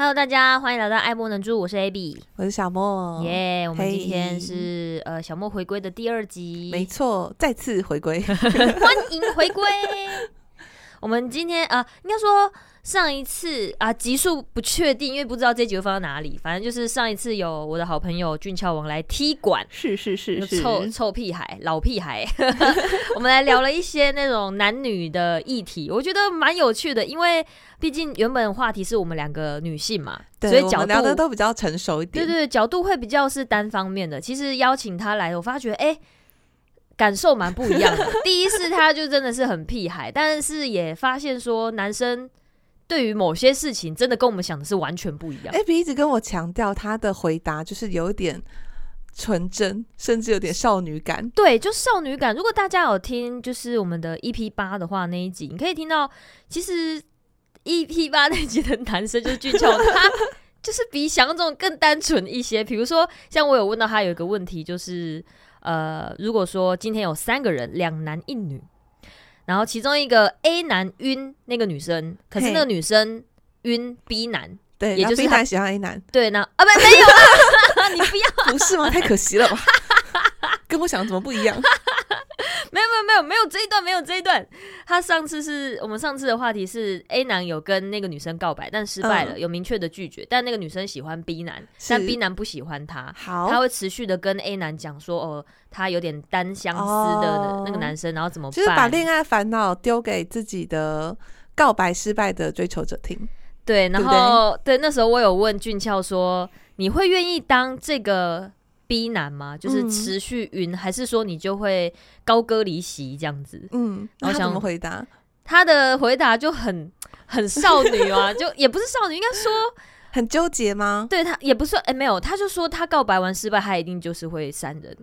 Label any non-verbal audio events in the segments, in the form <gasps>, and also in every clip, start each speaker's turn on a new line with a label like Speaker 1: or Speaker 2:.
Speaker 1: Hello，大家欢迎来到爱莫能助，我是 Abby，
Speaker 2: 我是小莫，
Speaker 1: 耶、yeah！我们今天是、hey. 呃小莫回归的第二集，
Speaker 2: 没错，再次回归，<laughs>
Speaker 1: 欢迎回归。我们今天啊、呃，应该说。上一次啊，集数不确定，因为不知道这集会放到哪里。反正就是上一次有我的好朋友俊俏王来踢馆，
Speaker 2: 是是是是，
Speaker 1: 臭臭屁孩，老屁孩。<laughs> 我们来聊了一些那种男女的议题，我觉得蛮有趣的，因为毕竟原本话题是我们两个女性嘛，所以角度
Speaker 2: 都比较成熟一点。
Speaker 1: 对对对，角度会比较是单方面的。其实邀请他来，我发觉哎、欸，感受蛮不一样的。<laughs> 第一次他就真的是很屁孩，但是也发现说男生。对于某些事情，真的跟我们想的是完全不一样。
Speaker 2: Abby 一直跟我强调，他的回答就是有点纯真，甚至有点少女感。
Speaker 1: 对，就少女感。如果大家有听，就是我们的 EP 八的话，那一集你可以听到，其实 EP 八那一集的男生就是俊俏，他就是比想象中更单纯一些。比如说，像我有问到他有一个问题，就是呃，如果说今天有三个人，两男一女。然后其中一个 A 男晕那个女生，可是那个女生晕 B 男，
Speaker 2: 对，
Speaker 1: 也就是
Speaker 2: B 男喜欢 A 男，
Speaker 1: 对，呢啊不没有啊，<laughs> 你不要，<laughs>
Speaker 2: 不是吗？太可惜了吧，<laughs> 跟我想的怎么不一样？<laughs>
Speaker 1: 没有没有没有没有这一段没有这一段。他上次是我们上次的话题是 A 男有跟那个女生告白，但失败了，有明确的拒绝。但那个女生喜欢 B 男，但 B 男不喜欢他。好，他会持续的跟 A 男讲说，哦，他有点单相思的那个男生，然后怎么办？
Speaker 2: 就是把恋爱烦恼丢给自己的告白失败的追求者听。
Speaker 1: 对，然后对，对，对，那时候我有问俊俏说，你会愿意当这个？B 男吗？就是持续晕、嗯，还是说你就会高歌离席这样子？嗯，
Speaker 2: 然后想怎么回答？
Speaker 1: 他的回答就很很少女啊，<laughs> 就也不是少女，应该说
Speaker 2: 很纠结吗？
Speaker 1: 对他也不是，哎、欸，没有，他就说他告白完失败，他一定就是会删人。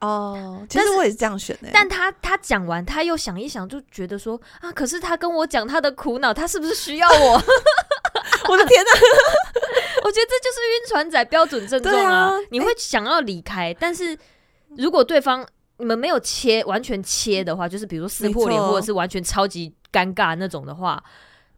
Speaker 2: 哦，其实我也是这样选的。
Speaker 1: 但他他讲完，他又想一想，就觉得说啊，可是他跟我讲他的苦恼，他是不是需要我？<laughs> <laughs>
Speaker 2: 我的天哪！<laughs>
Speaker 1: 我觉得这就是晕船仔标准症状啊，啊！你会想要离开、欸，但是如果对方你们没有切完全切的话，就是比如说撕破脸，或者是完全超级尴尬那种的话。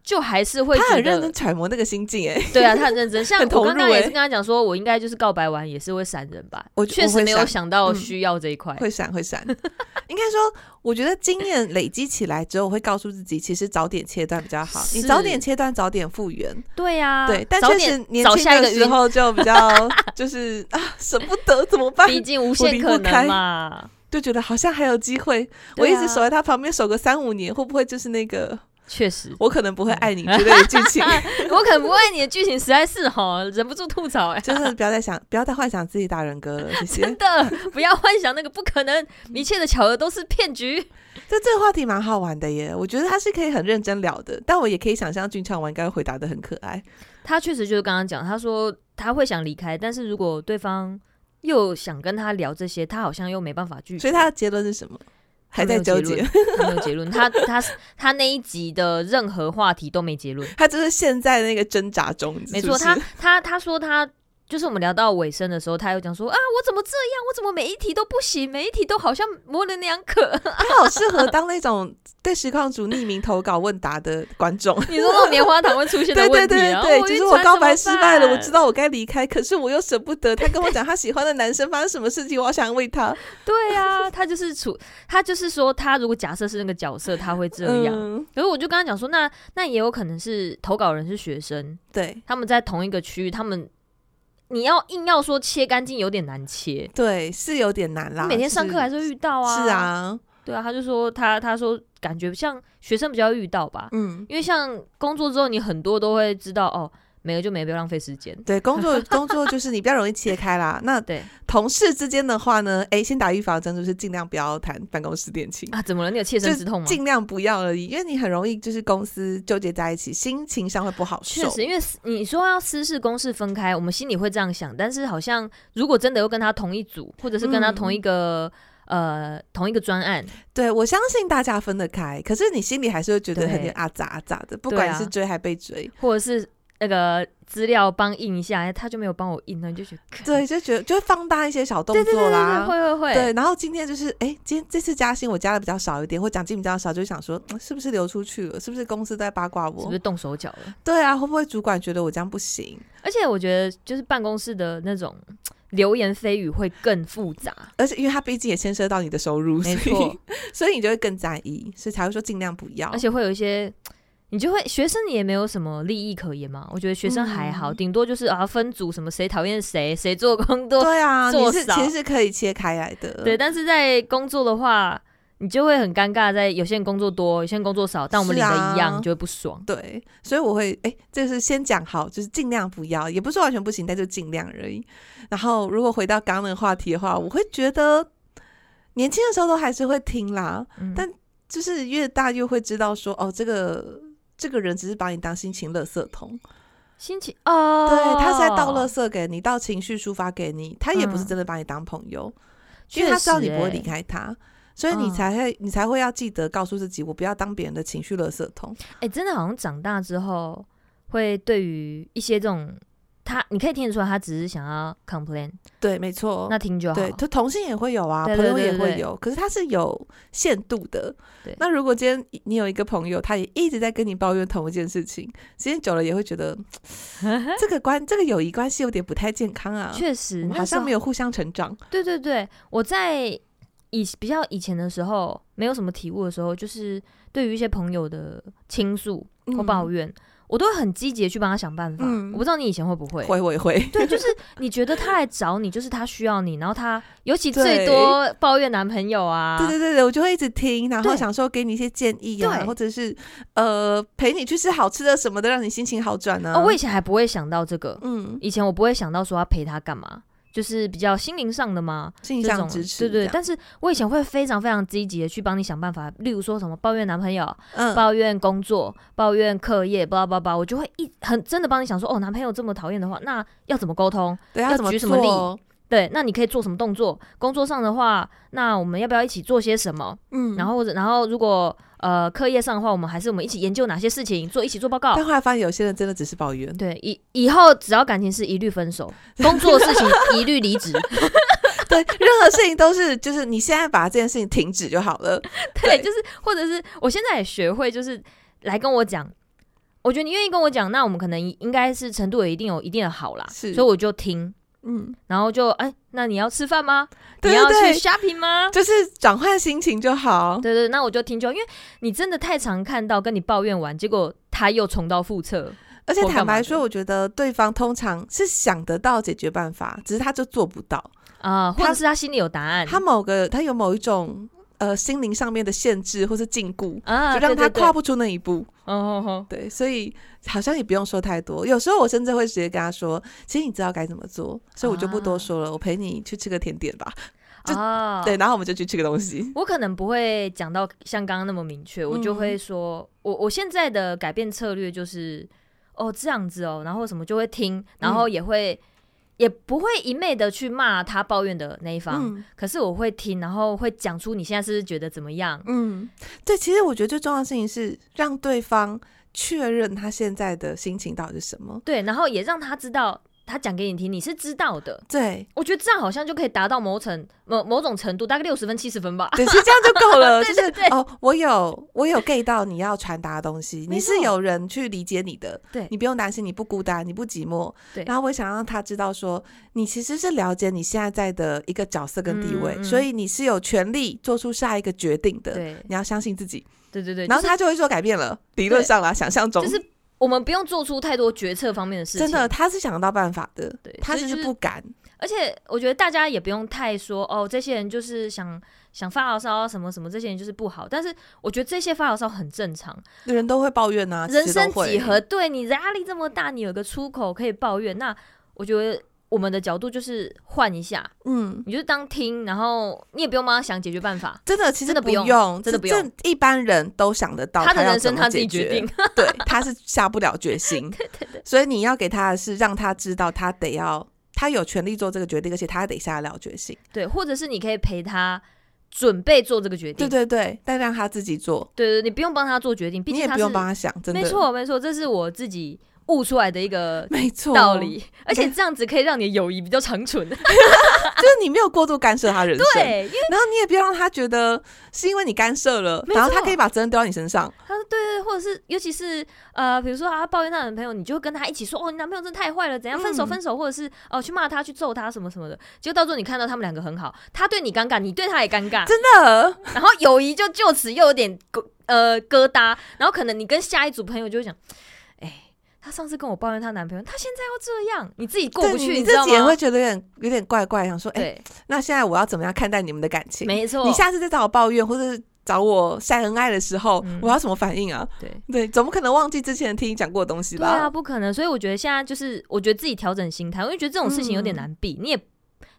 Speaker 1: 就还是会
Speaker 2: 他很认真揣摩那个心境哎，
Speaker 1: 对啊，他很认真。<laughs> 像我刚刚也是跟他讲说，我应该就是告白完也是会闪人吧。我确实没有想到需要这一块、嗯，
Speaker 2: 会闪会闪。<laughs> 应该说，我觉得经验累积起来之后，我会告诉自己，其实早点切断比较好。你早点切断，早点复原。
Speaker 1: 对呀、啊，
Speaker 2: 对。但确实年轻的时候就比较 <laughs> 就是啊，舍不得怎么办？
Speaker 1: 毕竟无限可能嘛，
Speaker 2: 就觉得好像还有机会、啊。我一直守在他旁边守个三五年，会不会就是那个？
Speaker 1: 确实，
Speaker 2: 我可能不会爱你之类的剧情，<laughs>
Speaker 1: 我可能不会爱你的剧情实在是哈，忍不住吐槽哎、欸，
Speaker 2: 就是不要再想，不要再幻想自己大人格了，谢谢。
Speaker 1: 真的，不要幻想那个不可能，一切的巧合都是骗局。
Speaker 2: 这这个话题蛮好玩的耶，我觉得他是可以很认真聊的，但我也可以想象俊畅王应该回答的很可爱。
Speaker 1: 他确实就是刚刚讲，他说他会想离开，但是如果对方又想跟他聊这些，他好像又没办法拒绝。
Speaker 2: 所以他的结论是什么？还在纠结，
Speaker 1: 没有结论。他他他那一集的任何话题都没结论，
Speaker 2: 他就是现在那个挣扎中。
Speaker 1: 没错，他 <laughs> 他他说他。就是我们聊到尾声的时候，他又讲说啊，我怎么这样？我怎么每一题都不行？每一题都好像模棱两可。<laughs>
Speaker 2: 他好适合当那种对实况组匿名投稿问答的观众。<laughs>
Speaker 1: 你说那种棉花糖会出现的问题？对对对对，
Speaker 2: 就是我告白失败了，我知道我该离开，可是我又舍不得。他跟我讲 <laughs> 他喜欢的男生发生什么事情，我好想为他。
Speaker 1: 对啊，他就是处，他就是说，他如果假设是那个角色，他会这样。嗯、可是我就跟他讲说，那那也有可能是投稿人是学生，对，他们在同一个区域，他们。你要硬要说切干净有点难切，
Speaker 2: 对，是有点难啦。
Speaker 1: 你每天上课还是会遇到啊，
Speaker 2: 是啊，
Speaker 1: 对啊，他就说他他说感觉像学生比较遇到吧，嗯，因为像工作之后你很多都会知道哦。没了就没了，不要浪费时间。
Speaker 2: 对，工作工作就是你比较容易切开啦。那 <laughs> 对同事之间的话呢，哎，先打预防针，就是尽量不要谈办公室恋情
Speaker 1: 啊。怎么了？你有切身之痛吗？
Speaker 2: 尽量不要而已，因为你很容易就是公司纠结在一起，心情上会不好受。
Speaker 1: 确实，因为你说要私事公事分开，我们心里会这样想，但是好像如果真的又跟他同一组，或者是跟他同一个、嗯、呃同一个专案，
Speaker 2: 对，我相信大家分得开，可是你心里还是会觉得很点阿杂阿杂的，不管是追还被追，
Speaker 1: 或者是。那个资料帮印一下，他就没有帮我印，那你就觉得
Speaker 2: 对，就觉得就会放大一些小动作啦，
Speaker 1: 对对对对，会会会。
Speaker 2: 对，然后今天就是，哎，今天这次加薪我加的比较少一点，或奖金比较少，就想说，是不是流出去了？是不是公司在八卦我？
Speaker 1: 是不是动手脚了？
Speaker 2: 对啊，会不会主管觉得我这样不行？
Speaker 1: 而且我觉得，就是办公室的那种流言蜚语会更复杂，
Speaker 2: 而且因为他毕竟也牵涉到你的收入，
Speaker 1: 没错，
Speaker 2: 所以，所以你就会更在意，所以才会说尽量不要。
Speaker 1: 而且会有一些。你就会学生，你也没有什么利益可言嘛？我觉得学生还好，顶、嗯、多就是啊分组什么谁讨厌谁，谁做工多，
Speaker 2: 对啊，
Speaker 1: 做
Speaker 2: 是其实是可以切开来的。
Speaker 1: 对，但是在工作的话，你就会很尴尬，在有些人工作多，有些人工作少，但我们领的一样，啊、你就会不爽。
Speaker 2: 对，所以我会哎，这、欸、是先讲好，就是尽量不要，也不是完全不行，但就尽量而已。然后如果回到刚刚那个话题的话，我会觉得年轻的时候都还是会听啦，嗯、但就是越大越会知道说哦这个。这个人只是把你当心情垃圾桶，
Speaker 1: 心情哦，
Speaker 2: 对，他是在倒垃圾给你，倒情绪抒发给你，他也不是真的把你当朋友，嗯、因为他知道你不会离开他，欸、所以你才会、嗯、你才会要记得告诉自己，我不要当别人的情绪垃圾桶。
Speaker 1: 哎、欸，真的好像长大之后，会对于一些这种。他，你可以听得出来，他只是想要 complain。
Speaker 2: 对，没错。
Speaker 1: 那听就好。
Speaker 2: 对，他同性也会有啊，
Speaker 1: 对对对对对，
Speaker 2: 朋友也会有，可是他是有限度的。
Speaker 1: 对。
Speaker 2: 那如果今天你有一个朋友，他也一直在跟你抱怨同一件事情，时间久了也会觉得 <laughs> 这个关这个友谊关系有点不太健康啊。
Speaker 1: 确实，
Speaker 2: 好像没有互相成长。
Speaker 1: 对对对，我在以比较以前的时候，没有什么体悟的时候，就是对于一些朋友的倾诉或抱怨。嗯我都会很积极的去帮他想办法。嗯，我不知道你以前会不会？
Speaker 2: 会会会。
Speaker 1: 对，就是你觉得他来找你，就是他需要你，然后他尤其最多抱怨男朋友啊。
Speaker 2: 对对对对，我就会一直听，然后想说给你一些建议啊，或者是呃陪你去吃好吃的什么的，让你心情好转呢。
Speaker 1: 哦，我以前还不会想到这个。嗯，以前我不会想到说要陪他干嘛。就是比较心灵上的嘛，
Speaker 2: 心灵上支持，
Speaker 1: 对对。但是我以前会非常非常积极的去帮你想办法，例如说什么抱怨男朋友、嗯、抱怨工作、抱怨课业，巴拉巴拉，我就会一很真的帮你想说，哦，男朋友这么讨厌的话，那要怎么沟通？
Speaker 2: 对，
Speaker 1: 要举什么例？对，那你可以做什么动作？工作上的话，那我们要不要一起做些什么？嗯，然后或者然后如果。呃，课业上的话，我们还是我们一起研究哪些事情，做一起做报告。
Speaker 2: 但后来发现，有些人真的只是抱怨。
Speaker 1: 对，以以后只要感情是一律分手，工作的事情一律离职。<laughs>
Speaker 2: 对，任何事情都是，就是你现在把这件事情停止就好了。<laughs>
Speaker 1: 对，对就是，或者是我现在也学会，就是来跟我讲。我觉得你愿意跟我讲，那我们可能应该是程度也一定有一定的好啦。是，所以我就听。嗯，然后就哎，那你要吃饭吗？
Speaker 2: 对对对，
Speaker 1: 你要去 shopping 吗？
Speaker 2: 就是转换心情就好。
Speaker 1: 对对，那我就听就，因为你真的太常看到跟你抱怨完，结果他又重蹈覆辙。
Speaker 2: 而且坦白说，我觉得对方通常是想得到解决办法，只是他就做不到
Speaker 1: 啊，或者是他心里有答案，
Speaker 2: 他某个他有某一种。呃，心灵上面的限制或是禁锢，啊、就让他跨不出那一步。哦哦，对，所以好像也不用说太多。有时候我甚至会直接跟他说：“其实你知道该怎么做，所以我就不多说了。啊、我陪你去吃个甜点吧。<laughs> 就”啊，对，然后我们就去吃个东西。<laughs>
Speaker 1: 我可能不会讲到像刚刚那么明确，我就会说：“嗯、我我现在的改变策略就是哦这样子哦，然后什么就会听，然后也会。嗯”也不会一昧的去骂他抱怨的那一方，嗯、可是我会听，然后会讲出你现在是不是觉得怎么样？
Speaker 2: 嗯，对，其实我觉得最重要的事情是让对方确认他现在的心情到底是什么，
Speaker 1: 对，然后也让他知道。他讲给你听，你是知道的。
Speaker 2: 对，
Speaker 1: 我觉得这样好像就可以达到某程某某种程度，大概六十分、七十分吧。
Speaker 2: 对，是这样就够了。对 <laughs> 对对，就是哦，我有我有 get 到你要传达的东西，你是有人去理解你的。对，你不用担心，你不孤单，你不寂寞。对。然后我想让他知道说，你其实是了解你现在在的一个角色跟地位，所以你是有权利做出下一个决定的。对，你要相信自己。对对对。然后他就会做改变了，理论上啦，想象中。就是。
Speaker 1: 我们不用做出太多决策方面的事情，
Speaker 2: 真的，他是想得到办法的，对，他只是不敢。
Speaker 1: 而且我觉得大家也不用太说哦，这些人就是想想发牢骚什么什么，这些人就是不好。但是我觉得这些发牢骚很正常，
Speaker 2: 人都会抱怨呐、啊，
Speaker 1: 人生几何，对你压力这么大，你有个出口可以抱怨，那我觉得。我们的角度就是换一下，嗯，你就当听，然后你也不用帮他想解决办法，
Speaker 2: 真的，其实真的不用，真的不用，一般人都想得到他，
Speaker 1: 他的人生他自己决。定，
Speaker 2: 对，他是下不了决心，<laughs>
Speaker 1: 对对对，
Speaker 2: 所以你要给他的是让他知道他得要，他有权利做这个决定，而且他得下得了决心，
Speaker 1: 对，或者是你可以陪他准备做这个决定，
Speaker 2: 对对对，但让他自己做，
Speaker 1: 对对，你不用帮他做决定，毕竟他
Speaker 2: 你也不用帮他想，真的，
Speaker 1: 没错没错，这是我自己。悟出来的一个
Speaker 2: 没错
Speaker 1: 道理，而且这样子可以让你的友谊比较长存。<laughs>
Speaker 2: 就是你没有过度干涉他人生，
Speaker 1: 对，
Speaker 2: 然后你也不要让他觉得是因为你干涉了，然后他可以把责任丢到你身上。
Speaker 1: 他说对对，或者是尤其是呃，比如说啊抱怨他男朋友，你就跟他一起说哦，你男朋友真的太坏了，怎样分手分手，或者是哦去骂他去揍他什么什么的。结果到时候你看到他们两个很好，他对你尴尬，你对他也尴尬，
Speaker 2: 真的。
Speaker 1: 然后友谊就就此又有点疙呃疙瘩，然后可能你跟下一组朋友就会讲。她上次跟我抱怨她男朋友，她现在要这样，你自己过不去，
Speaker 2: 你，
Speaker 1: 自
Speaker 2: 己也会觉得有点有点怪怪，想说，哎、
Speaker 1: 欸，
Speaker 2: 那现在我要怎么样看待你们的感情？
Speaker 1: 没错，
Speaker 2: 你下次再找我抱怨或者是找我晒恩爱的时候，嗯、我要什么反应啊？
Speaker 1: 对
Speaker 2: 对，总不可能忘记之前听你讲过的东西吧？
Speaker 1: 对啊，不可能。所以我觉得现在就是，我觉得自己调整心态，我就觉得这种事情有点难避，嗯、你也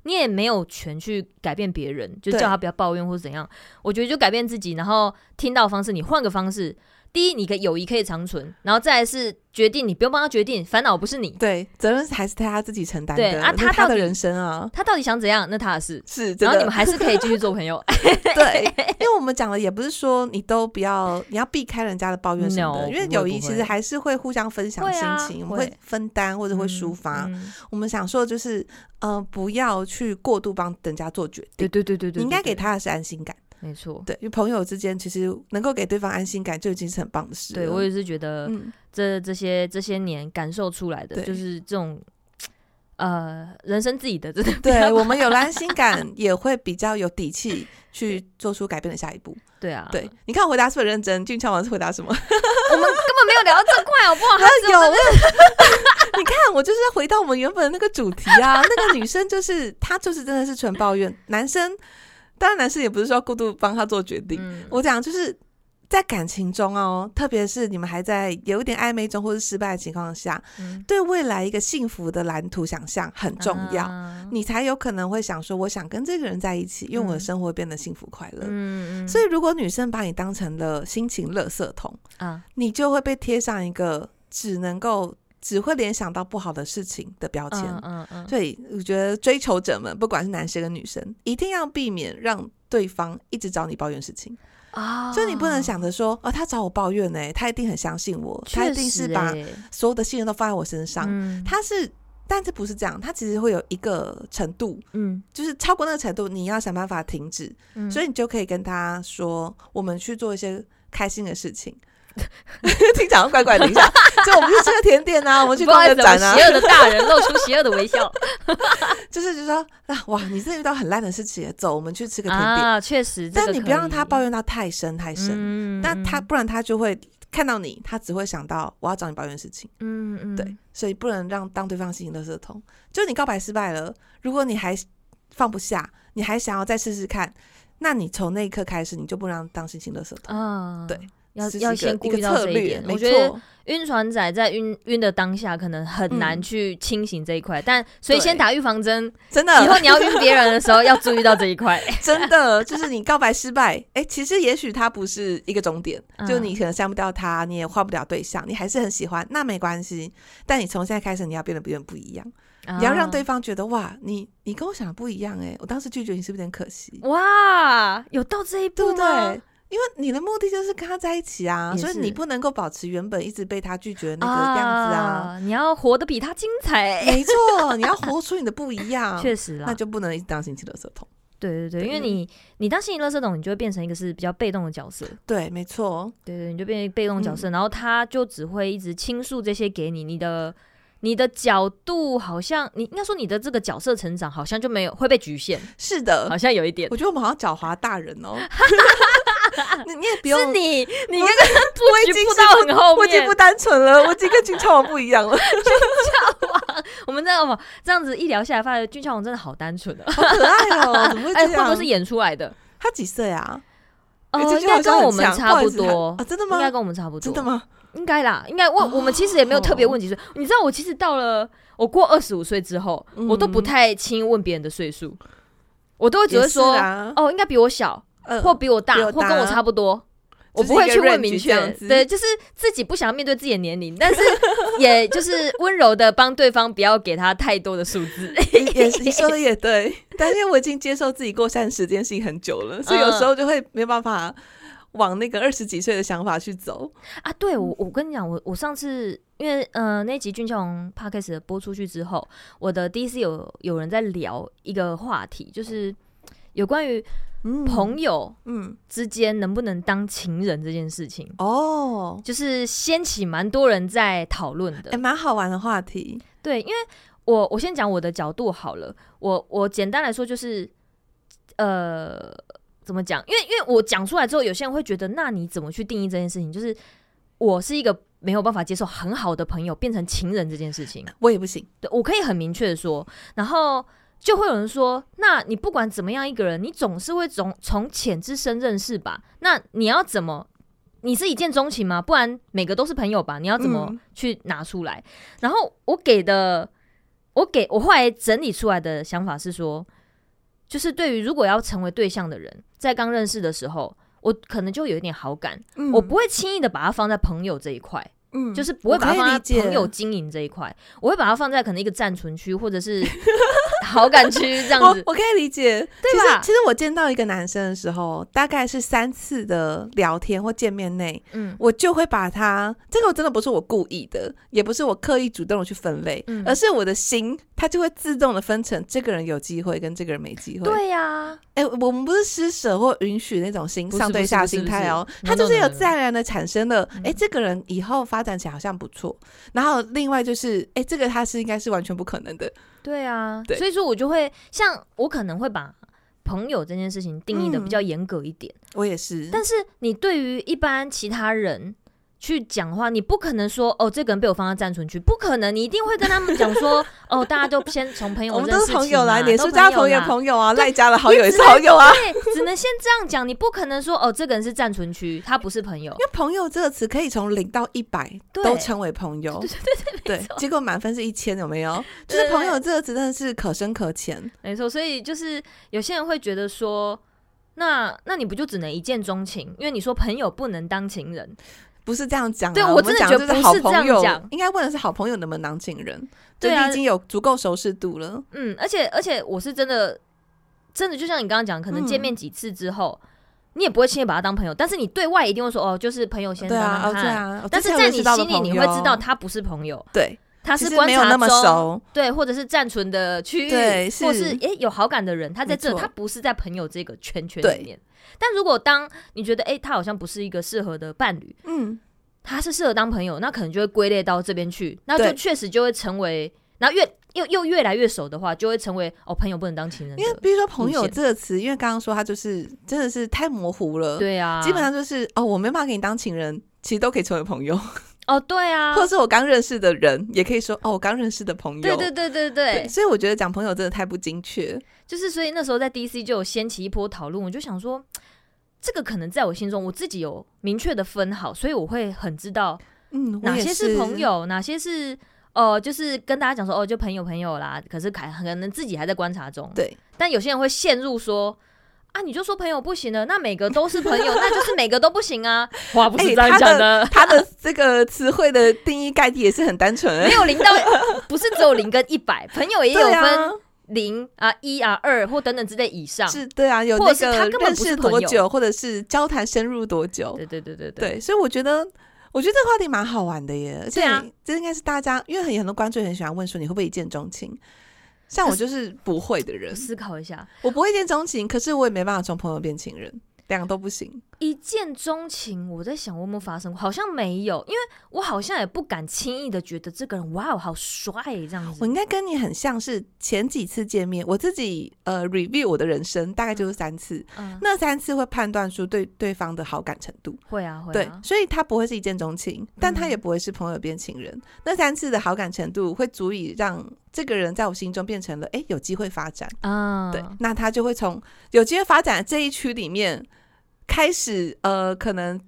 Speaker 1: 你也没有权去改变别人，就叫他不要抱怨或者怎样。我觉得就改变自己，然后听到方式，你换个方式。第一，你的友谊可以长存，然后再来是决定，你不用帮他决定，烦恼不是你，
Speaker 2: 对，责任还是他自己承担的。
Speaker 1: 对啊，他
Speaker 2: 他的人生啊，
Speaker 1: 他到底想怎样，那他的事
Speaker 2: 是。
Speaker 1: 然后你们还是可以继续做朋友。<laughs> <laughs>
Speaker 2: 对，因为我们讲的也不是说你都不要，你要避开人家的抱怨什么的，no, 因为友谊其实还是会互相分享心情，啊、我们会分担或者会抒发。嗯、我们想说就是，嗯、呃，不要去过度帮人家做决定。
Speaker 1: 对对对对对，对，
Speaker 2: 你应该给他的是安心感。
Speaker 1: 没错，
Speaker 2: 对，因为朋友之间其实能够给对方安心感就已经是很棒的事。
Speaker 1: 对，我也是觉得这，这这些这些年感受出来的，就是这种呃人生自己的。
Speaker 2: 对，我们有了安心感，也会比较有底气 <laughs> 去做出改变的下一步。
Speaker 1: 对啊，
Speaker 2: 对，你看我回答是不是认真？俊俏王是回答什么？<laughs>
Speaker 1: 我们根本没有聊到这块，好不好？
Speaker 2: 他有，<laughs> 你看我就是回到我们原本的那个主题啊。那个女生就是她，就是真的是纯抱怨，男生。当然，男生也不是说要过度帮他做决定。嗯、我讲就是在感情中哦，特别是你们还在有一点暧昧中或是失败的情况下，嗯、对未来一个幸福的蓝图想象很重要，啊、你才有可能会想说，我想跟这个人在一起，因为我的生活变得幸福快乐。嗯、所以，如果女生把你当成了心情垃圾桶，啊、你就会被贴上一个只能够。只会联想到不好的事情的标签，嗯嗯嗯，所以我觉得追求者们，不管是男生跟女生，一定要避免让对方一直找你抱怨事情啊。所以你不能想着说，哦，他找我抱怨呢，他一定很相信我，他一定是把所有的信任都放在我身上。他是，但这不是这样，他其实会有一个程度，嗯，就是超过那个程度，你要想办法停止。所以你就可以跟他说，我们去做一些开心的事情。<laughs> 听讲怪怪的，一下，就我们去吃个甜点啊，<laughs> 我们去逛个展啊。
Speaker 1: 邪恶的大人露出邪恶的微笑，<laughs>
Speaker 2: 就是就说啊，哇，你真的遇到很烂的事情，走，我们去吃个甜点。
Speaker 1: 啊，确实，
Speaker 2: 但你不要让他抱怨到太深太深，嗯、但他不然他就会看到你，他只会想到我要找你抱怨事情。嗯嗯，对，所以不能让当对方心情垃圾桶。就你告白失败了，如果你还放不下，你还想要再试试看，那你从那一刻开始，你就不能让当心情垃圾桶。嗯，对。
Speaker 1: 要要先顾虑到这一点，我觉得晕船仔在晕晕的当下，可能很难去清醒这一块，但所以先打预防针，真的，以后你要晕别人的时候，要注意到这一块，<laughs>
Speaker 2: 真的，就是你告白失败，哎，其实也许他不是一个终点，就你可能删不掉他，你也换不了对象，你还是很喜欢，那没关系，但你从现在开始，你要变得不远不一样，你要让对方觉得哇，你你跟我想的不一样，哎，我当时拒绝你是不是有点可惜？
Speaker 1: 哇，有到这一步吗？
Speaker 2: 因为你的目的就是跟他在一起啊，所以你不能够保持原本一直被他拒绝的那个样子啊，啊
Speaker 1: 你要活得比他精彩。
Speaker 2: 没错，你要活出你的不一样。<laughs> 确实啦，那就不能一直当心情垃圾桶。
Speaker 1: 对对对，对因为你你当心情垃圾桶，你就会变成一个是比较被动的角色。
Speaker 2: 对，没错。
Speaker 1: 对对，你就变成被动角色，嗯、然后他就只会一直倾诉这些给你，你的你的角度好像你应该说你的这个角色成长好像就没有会被局限。
Speaker 2: 是的，
Speaker 1: 好像有一点。
Speaker 2: 我觉得我们好像狡猾大人哦。<laughs> <laughs> <laughs> 你你也不用，
Speaker 1: 是你你那个布局布到很后面，
Speaker 2: 我已经不单纯了，我已经跟俊俏王不一样了。<laughs> 俊
Speaker 1: 俏王，我们这样这样子一聊下来，发现俊俏王真的好单纯啊，
Speaker 2: 好可爱哦，怎么会 <laughs> 这样？
Speaker 1: 会不会是演出来的？
Speaker 2: 他几岁啊？
Speaker 1: 哦，应该跟我们差不多
Speaker 2: 啊？真的吗？
Speaker 1: 应该跟我们差不多？
Speaker 2: 真的吗？
Speaker 1: 应该啦，应该问我们其实也没有特别问几岁。你知道我其实到了我过二十五岁之后，我都不太轻易问别人的岁数，我都会觉得说哦，应该比我小。或比我大，或跟我差不多，我不会去问明确。对，就是自己不想要面对自己的年龄，但是也就是温柔的帮对方，不要给他太多的数字。<laughs>
Speaker 2: 也你说的也对，但是因为我已经接受自己过三十这件事情很久了，所以有时候就会没办法往那个二十几岁的想法去走
Speaker 1: 啊。对，我我跟你讲，我我上次因为呃那集俊俏 Podcast 播出去之后，我的第一次有有人在聊一个话题，就是有关于朋友嗯之间能不能当情人这件事情哦，就是掀起蛮多人在讨论的，
Speaker 2: 哎，蛮好玩的话题。
Speaker 1: 对，因为我我先讲我的角度好了，我我简单来说就是呃。怎么讲？因为因为我讲出来之后，有些人会觉得，那你怎么去定义这件事情？就是我是一个没有办法接受很好的朋友变成情人这件事情，
Speaker 2: 我也不行。
Speaker 1: 对，我可以很明确的说，然后就会有人说，那你不管怎么样一个人，你总是会从从浅至深认识吧？那你要怎么？你是一见钟情吗？不然每个都是朋友吧？你要怎么去拿出来？嗯、然后我给的，我给我后来整理出来的想法是说。就是对于如果要成为对象的人，在刚认识的时候，我可能就有一点好感，嗯、我不会轻易的把它放在朋友这一块。嗯，就是不会把它放在朋友经营这一块，我，我会把它放在可能一个暂存区或者是好感区这样子
Speaker 2: 我。我可以理解，对吧？其实我见到一个男生的时候，大概是三次的聊天或见面内，嗯，我就会把他这个真的不是我故意的，也不是我刻意主动的去分类，嗯、而是我的心，他就会自动的分成这个人有机会跟这个人没机会。
Speaker 1: 对呀、啊，
Speaker 2: 哎、欸，我们不是施舍或允许那种心上对下心态哦，他就是有自然而然的产生了，哎、欸，这个人以后发。展起来好像不错，然后另外就是，哎、欸，这个他是应该是完全不可能的。
Speaker 1: 对啊，对，所以说我就会像我可能会把朋友这件事情定义的比较严格一点。
Speaker 2: 嗯，我也是。
Speaker 1: 但是你对于一般其他人。去讲话，你不可能说哦，这个人被我放在暂存区，不可能，你一定会跟他们讲说 <laughs> 哦，大家都先从朋友，我们都是朋友来，脸书加朋友朋友啊，赖加的好友也是好友啊，对，只能先这样讲，你不可能说哦，这个人是暂存区，他不是朋友，
Speaker 2: 因为朋友这个词可以从零到一百都称为朋友，对对对对，结果满分是一千，有没有？就是朋友这个词真的是可深可浅，
Speaker 1: 没错，所以就是有些人会觉得说，那那你不就只能一见钟情？因为你说朋友不能当情人。
Speaker 2: 不是这样讲，
Speaker 1: 对我真的觉得不是这样讲。
Speaker 2: 应该问的是好朋友能不能当情人？对啊，已经有足够熟识度了。
Speaker 1: 嗯，而且而且我是真的，真的就像你刚刚讲，可能见面几次之后，你也不会轻易把他当朋友，但是你对外一定会说哦，就是朋友先当当看。但是在你心里，你会知道他不是朋友，对，他是观察中，对，或者是暂存的区域，或是诶有好感的人，他在这，他不是在朋友这个圈圈里面。但如果当你觉得哎、欸，他好像不是一个适合的伴侣，嗯，他是适合当朋友，那可能就会归类到这边去，那就确实就会成为，然后越又又越来越熟的话，就会成为哦，朋友不能当情人。
Speaker 2: 因为比如说朋友这个词，因为刚刚说他就是真的是太模糊了，
Speaker 1: 对啊，
Speaker 2: 基本上就是哦，我没办法给你当情人，其实都可以成为朋友。
Speaker 1: 哦，对啊，
Speaker 2: 或者是我刚认识的人，也可以说哦，我刚认识的朋友。
Speaker 1: 对对对对对，对。
Speaker 2: 所以我觉得讲朋友真的太不精确。
Speaker 1: 就是所以那时候在 DC 就有掀起一波讨论，我就想说。这个可能在我心中，我自己有明确的分好，所以我会很知道，嗯，哪些是朋友，哪些是哦、呃，就是跟大家讲说哦，就朋友朋友啦。可是凯可能自己还在观察中，对。但有些人会陷入说啊，你就说朋友不行了，那每个都是朋友，那就是每个都不行啊。<laughs> 话不是这样讲的，
Speaker 2: 欸、他的，他的这个词汇的定义概念也是很单纯，
Speaker 1: 没有零到不是只有零跟一百，朋友也有分。零啊，一啊，二或等等之类以上，
Speaker 2: 是对啊，有那个认识多久，或者是交谈深入多久？
Speaker 1: 对对对对对，
Speaker 2: 对，所以我觉得，我觉得这个话题蛮好玩的耶。而且这应该是大家，因为很很多观众很喜欢问说，你会不会一见钟情？像我就是不会的人。
Speaker 1: 思考一下，
Speaker 2: 我不会一见钟情，可是我也没办法从朋友变情人。两个都不行。
Speaker 1: 一见钟情，我在想我有没有发生过，好像没有，因为我好像也不敢轻易的觉得这个人哇哦好帅这样子。
Speaker 2: 我应该跟你很像是前几次见面，我自己呃 review 我的人生大概就是三次，嗯、那三次会判断出对对方的好感程度。
Speaker 1: 会啊会啊。
Speaker 2: 对，所以他不会是一见钟情，但他也不会是朋友变情人。嗯、那三次的好感程度会足以让这个人在我心中变成了哎有机会发展啊。嗯、对，那他就会从有机会发展的这一区里面。开始呃，可能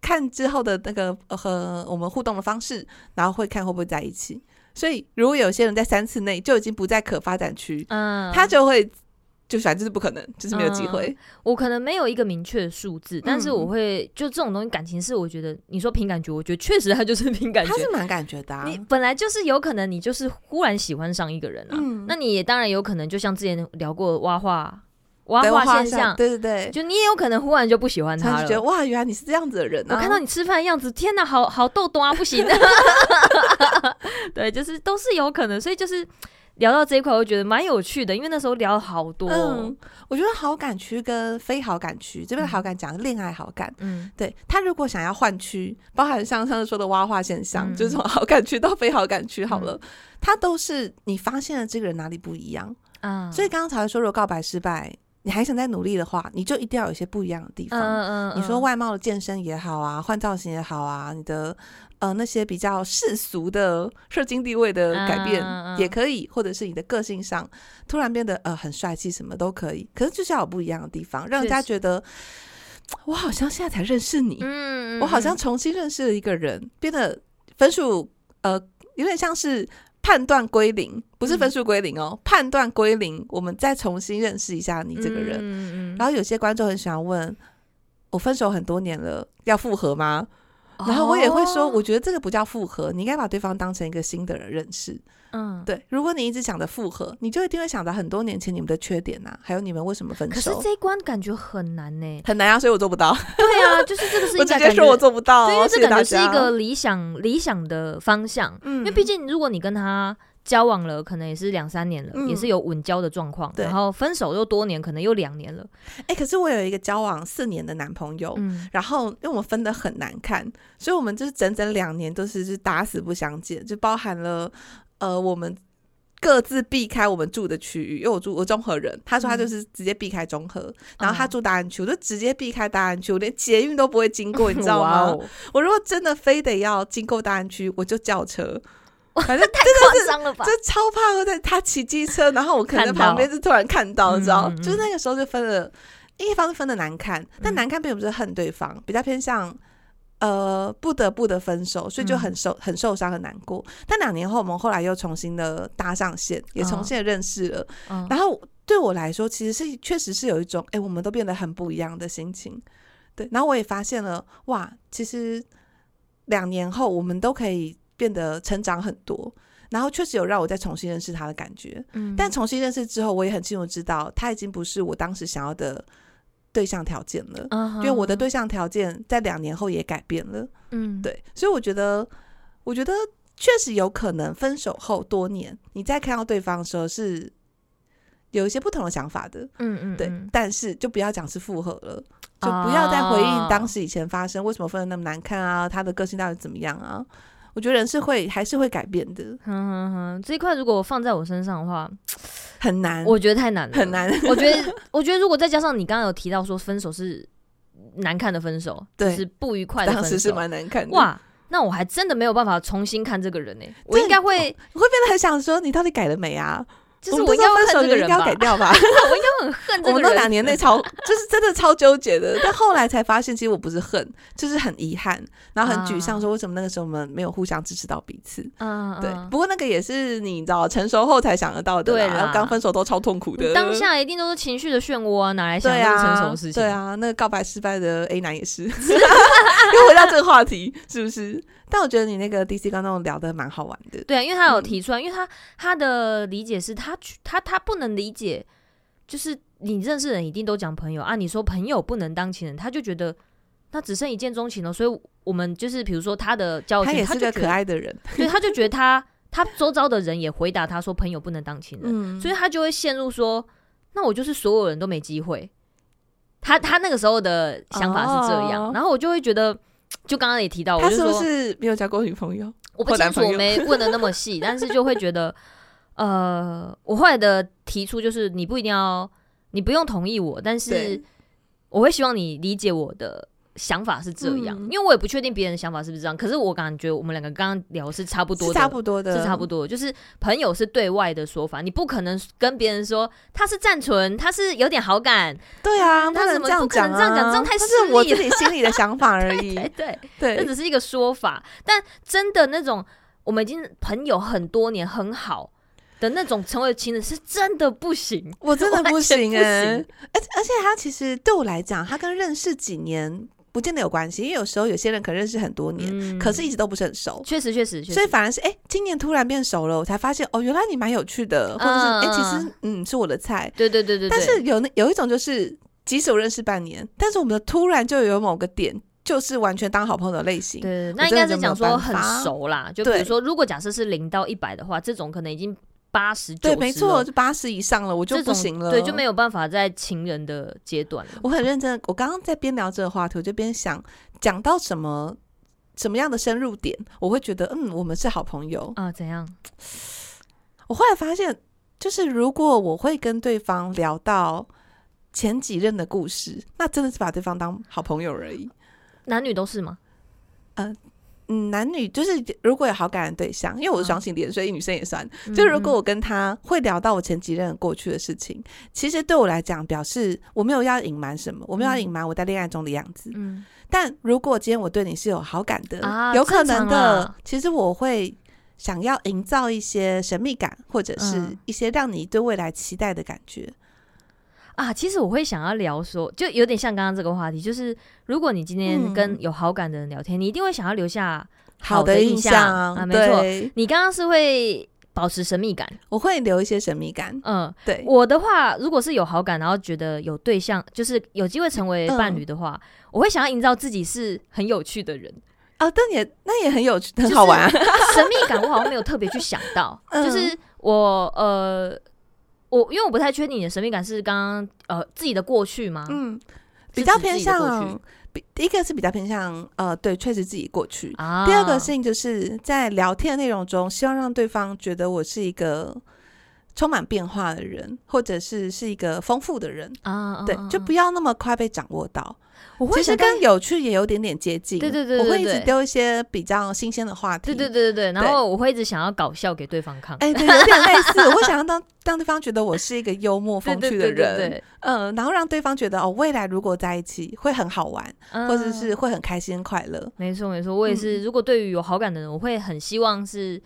Speaker 2: 看之后的那个和我们互动的方式，然后会看会不会在一起。所以，如果有些人在三次内就已经不在可发展区，嗯，他就会。就反正就是不可能，就是没有机会、嗯。
Speaker 1: 我可能没有一个明确的数字，但是我会就这种东西，感情是我觉得你说凭感觉，我觉得确实他就是凭感觉，他
Speaker 2: 是蛮感觉的、啊。
Speaker 1: 你本来就是有可能，你就是忽然喜欢上一个人啊，嗯、那你也当然有可能，就像之前聊过蛙化蛙化现象，
Speaker 2: 对对对，
Speaker 1: 就你也有可能忽然就不喜欢他了，
Speaker 2: 就觉得哇，原来你是这样子的人啊！
Speaker 1: 我看到你吃饭的样子，天哪，好好逗多啊，不行，<laughs> 对，就是都是有可能，所以就是。聊到这一块，我觉得蛮有趣的，因为那时候聊了好多。
Speaker 2: 嗯，我觉得好感区跟非好感区，这边好感讲恋爱好感。嗯，对，他如果想要换区，包含像上次说的挖化现象，嗯、就是从好感区到非好感区好了，嗯、他都是你发现了这个人哪里不一样啊。所以刚刚才说，如果告白失败，你还想再努力的话，你就一定要有一些不一样的地方。嗯嗯，嗯，你说外貌的健身也好啊，换造型也好啊，你的。呃，那些比较世俗的社经地位的改变也可以，或者是你的个性上突然变得呃很帅气，什么都可以。可是就是要有不一样的地方，让人家觉得我好像现在才认识你，嗯，我好像重新认识了一个人，变得分数呃有点像是判断归零，不是分数归零哦，判断归零，我们再重新认识一下你这个人。然后有些观众很喜欢问，我分手很多年了，要复合吗？然后我也会说，我觉得这个不叫复合，你应该把对方当成一个新的人认识。嗯，对。如果你一直想着复合，你就一定会想到很多年前你们的缺点呐，还有你们为什么分手。
Speaker 1: 可是这一关感觉很难呢，<laughs>
Speaker 2: 很难啊，所以我做不到。
Speaker 1: 对啊，就是这个是。
Speaker 2: 我直接说我做不到，
Speaker 1: 因为这感觉是一个理想理想的方向。嗯，因为毕竟如果你跟他。交往了可能也是两三年了，嗯、也是有稳交的状况。对然后分手又多年，可能又两年了。
Speaker 2: 哎、欸，可是我有一个交往四年的男朋友，嗯、然后因为我们分的很难看，所以我们就是整整两年都是是打死不相见，就包含了呃我们各自避开我们住的区域，因为我住我中和人，他说他就是直接避开中和，嗯、然后他住大安区，我就直接避开大安区，我连捷运都不会经过，你知道吗？哦、我如果真的非得要经过大安区，我就叫车。<laughs> 反正太夸张了吧！就超怕会在他骑机车，然后我可能在旁边就突然看到，你知道？就是那个时候就分了，一方分的难看，但难看并不是恨对方，比较偏向呃不得不的分手，所以就很受很受伤很难过。但两年后，我们后来又重新的搭上线，也重新的认识了。然后对我来说，其实是确实是有一种哎，我们都变得很不一样的心情。对，然后我也发现了，哇，其实两年后我们都可以。变得成长很多，然后确实有让我再重新认识他的感觉。嗯，但重新认识之后，我也很清楚知道他已经不是我当时想要的对象条件了。嗯，因为我的对象条件在两年后也改变了。嗯，对，所以我觉得，我觉得确实有可能分手后多年，你再看到对方的时候是有一些不同的想法的。嗯嗯，对，但是就不要讲是复合了，就不要再回忆当时以前发生为什么分的那么难看啊，他的个性到底怎么样啊？我觉得人是会还是会改变的。哼哼
Speaker 1: 哼，这一块如果放在我身上的话，<sniffs>
Speaker 2: 很难。
Speaker 1: 我觉得太难了，
Speaker 2: 很难。
Speaker 1: 我觉得，<laughs> 我觉得如果再加上你刚刚有提到说分手是难看的分手，对，是不愉快的分手，
Speaker 2: 当时是蛮难看的。
Speaker 1: 哇，那我还真的没有办法重新看这个人呢。我应该会
Speaker 2: 会变得很想说，你到底改了没啊？
Speaker 1: 就是我应该分手
Speaker 2: 的人应该要改掉吧？<laughs>
Speaker 1: 我应该很恨这个人。
Speaker 2: 我那两年内超 <laughs> 就是真的超纠结的，但后来才发现，其实我不是恨，就是很遗憾，然后很沮丧，说为什么那个时候我们没有互相支持到彼此？嗯，对。不过那个也是你知道，成熟后才想得到的。对然后，刚分手都超痛苦的，
Speaker 1: 当下一定都是情绪的漩涡啊，哪来想那成熟的事情？
Speaker 2: 对啊，那个告白失败的 A 男也是。<laughs> 又回到这个话题，是不是？但我觉得你那个 DC 刚刚聊的蛮好玩的，
Speaker 1: 对啊，因为他有提出来，嗯、因为他他的理解是他他他不能理解，就是你认识人一定都讲朋友啊，你说朋友不能当情人，他就觉得那只剩一见钟情了，所以我们就是比如说他的交情，
Speaker 2: 他也是个可爱的人，
Speaker 1: 对，他就觉得他他周遭的人也回答他说朋友不能当情人，嗯、所以他就会陷入说，那我就是所有人都没机会，他他那个时候的想法是这样，哦、然后我就会觉得。就刚刚也提到，
Speaker 2: 他是不是没有交过女朋友？
Speaker 1: 我不清楚，我没问的那么细，但是就会觉得，呃，我后来的提出就是，你不一定要，你不用同意我，但是我会希望你理解我的。想法是这样，因为我也不确定别人的想法是不是这样。可是我感觉我们两个刚刚聊是差不多的，
Speaker 2: 差不多的，
Speaker 1: 是差不多。就是朋友是对外的说法，你不可能跟别人说他是暂存，他是有点好感。
Speaker 2: 对啊，他怎么这样讲？这样讲，这样太势利了。是我自己心里的想法而 <laughs> 已。
Speaker 1: 对对，这只是一个说法。但真的那种我们已经朋友很多年很好的那种成为情人，是真的不行。
Speaker 2: 我真的不行哎，而而且他其实对我来讲，他跟认识几年。不见得有关系，因为有时候有些人可能认识很多年，嗯、可是一直都不是很熟。
Speaker 1: 确实，确实，确实，
Speaker 2: 所以反而是哎、欸，今年突然变熟了，我才发现哦，原来你蛮有趣的，或者是哎、嗯欸，其实嗯是我的菜。
Speaker 1: 对对对对。
Speaker 2: 但是有那有一种就是，即使我认识半年，但是我们的突然就有某个点，就是完全当好朋友的类型。
Speaker 1: 对，那应该是讲说很熟啦。就比如说，如果假设是零到一百的话，这种可能已经。八十九，对，
Speaker 2: 没错，就八十以上了，我就不行了，
Speaker 1: 对，就没有办法在情人的阶段了。
Speaker 2: 我很认真，我刚刚在边聊这个话题，我就边想讲到什么什么样的深入点，我会觉得，嗯，我们是好朋友
Speaker 1: 啊？怎样？
Speaker 2: 我后来发现，就是如果我会跟对方聊到前几任的故事，那真的是把对方当好朋友而已。
Speaker 1: 男女都是吗？
Speaker 2: 嗯、呃。嗯，男女就是如果有好感的对象，因为我是双性恋，所以女生也算。就如果我跟他会聊到我前几任过去的事情，其实对我来讲，表示我没有要隐瞒什么，我没有要隐瞒我在恋爱中的样子。嗯，但如果今天我对你是有好感的，有可能的，其实我会想要营造一些神秘感，或者是一些让你对未来期待的感觉。
Speaker 1: 啊，其实我会想要聊说，就有点像刚刚这个话题，就是如果你今天跟有好感的人聊天，嗯、你一定会想要留下好的印象，啊。没错，你刚刚是会保持神秘感，
Speaker 2: 我会留一些神秘感。嗯，对。
Speaker 1: 我的话，如果是有好感，然后觉得有对象，就是有机会成为伴侣的话，嗯、我会想要营造自己是很有趣的人。
Speaker 2: 啊，但也那也很有趣，很好玩啊。<laughs>
Speaker 1: 神秘感，我好像没有特别去想到，嗯、就是我呃。我因为我不太确定你的神秘感是刚刚呃自己的过去吗？
Speaker 2: 嗯，比较偏向，比第一个是比较偏向呃对，确实自己过去。啊，第二个事情就是在聊天的内容中，希望让对方觉得我是一个充满变化的人，或者是是一个丰富的人。啊。对，就不要那么快被掌握到。我会其实跟有趣也有点点接近，对对对，我会一直丢一些比较新鲜的话题，
Speaker 1: 对对对对对，然后我会一直想要搞笑给对方看，
Speaker 2: 哎，对，有点类似，我会想要让让 <laughs> 对方觉得我是一个幽默风趣的人，嗯，然后让对方觉得哦，未来如果在一起会很好玩，或者是会很开心快乐。
Speaker 1: 没错没错，我也是，如果对于有好感的人，我会很希望是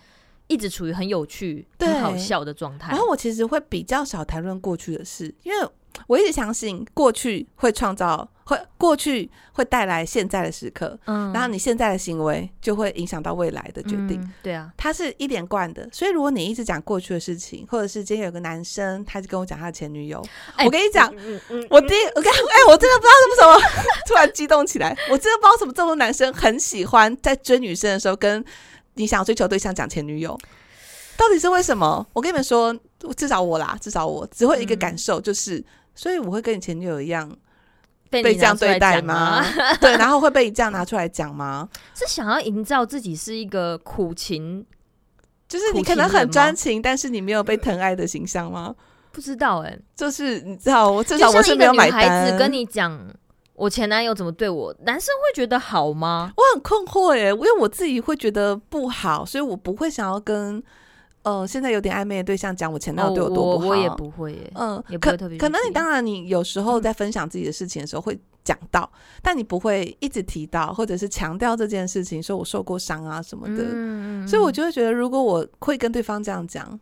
Speaker 1: 一直处于很有趣、很好笑的状态。
Speaker 2: 然后我其实会比较少谈论过去的事，因为。我一直相信过去会创造，会过去会带来现在的时刻，嗯，然后你现在的行为就会影响到未来的决定，
Speaker 1: 嗯、对啊，
Speaker 2: 它是一连贯的。所以如果你一直讲过去的事情，或者是今天有个男生，他就跟我讲他的前女友，欸、我跟你讲，嗯嗯、我第一，我跟，<laughs> 哎，我真的不知道为什么突然激动起来，我真的不知道什么这么多男生很喜欢在追女生的时候跟你想追求对象讲前女友，到底是为什么？我跟你们说，至少我啦，至少我只会有一个感受就是。嗯所以我会跟你前女友一样被这样对待吗？<laughs> 对，然后会被你这样拿出来讲吗？
Speaker 1: 是想要营造自己是一个苦情，
Speaker 2: 就是你可能很专情，但是你没有被疼爱的形象吗？
Speaker 1: 不知道哎、欸，
Speaker 2: 就是你知道，我至少我是没有买单。
Speaker 1: 孩子跟你讲我前男友怎么对我，男生会觉得好吗？
Speaker 2: 我很困惑耶，因为我自己会觉得不好，所以我不会想要跟。呃，现在有点暧昧的对象讲我前男友对我多不好，
Speaker 1: 我也不会耶。嗯，
Speaker 2: 可可能你当然你有时候在分享自己的事情的时候会讲到，但你不会一直提到或者是强调这件事情，说我受过伤啊什么的。嗯，所以我就会觉得，如果我会跟对方这样讲，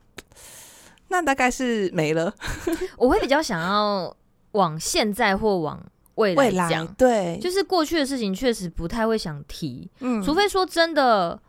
Speaker 2: 那大概是没了。<laughs>
Speaker 1: 我会比较想要往现在或往未来讲，
Speaker 2: 对，
Speaker 1: 就是过去的事情确实不太会想提，嗯，除非说真的。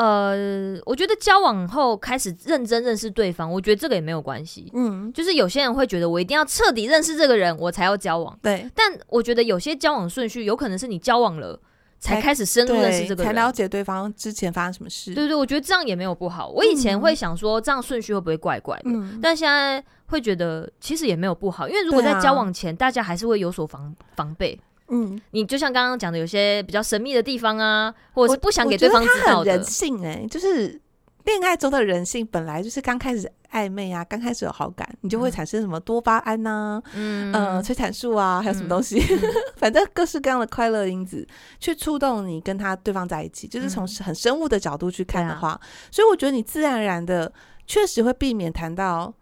Speaker 1: 呃，我觉得交往后开始认真认识对方，我觉得这个也没有关系。嗯，就是有些人会觉得我一定要彻底认识这个人，我才要交往。对，但我觉得有些交往顺序有可能是你交往了才开始深入认识这个人，
Speaker 2: 才了解对方之前发生什么事。
Speaker 1: 对对，我觉得这样也没有不好。我以前会想说这样顺序会不会怪怪的，嗯，但现在会觉得其实也没有不好，因为如果在交往前大家还是会有所防防备。嗯，你就像刚刚讲的，有些比较神秘的地方啊，或者是不想给对方知道的。
Speaker 2: 人性哎、欸，就是恋爱中的人性本来就是刚开始暧昧啊，刚开始有好感，你就会产生什么多巴胺呐、啊，嗯呃，催产素啊，还有什么东西，嗯、<laughs> 反正各式各样的快乐因子去触动你跟他对方在一起，就是从很生物的角度去看的话，嗯、所以我觉得你自然而然的确实会避免谈到。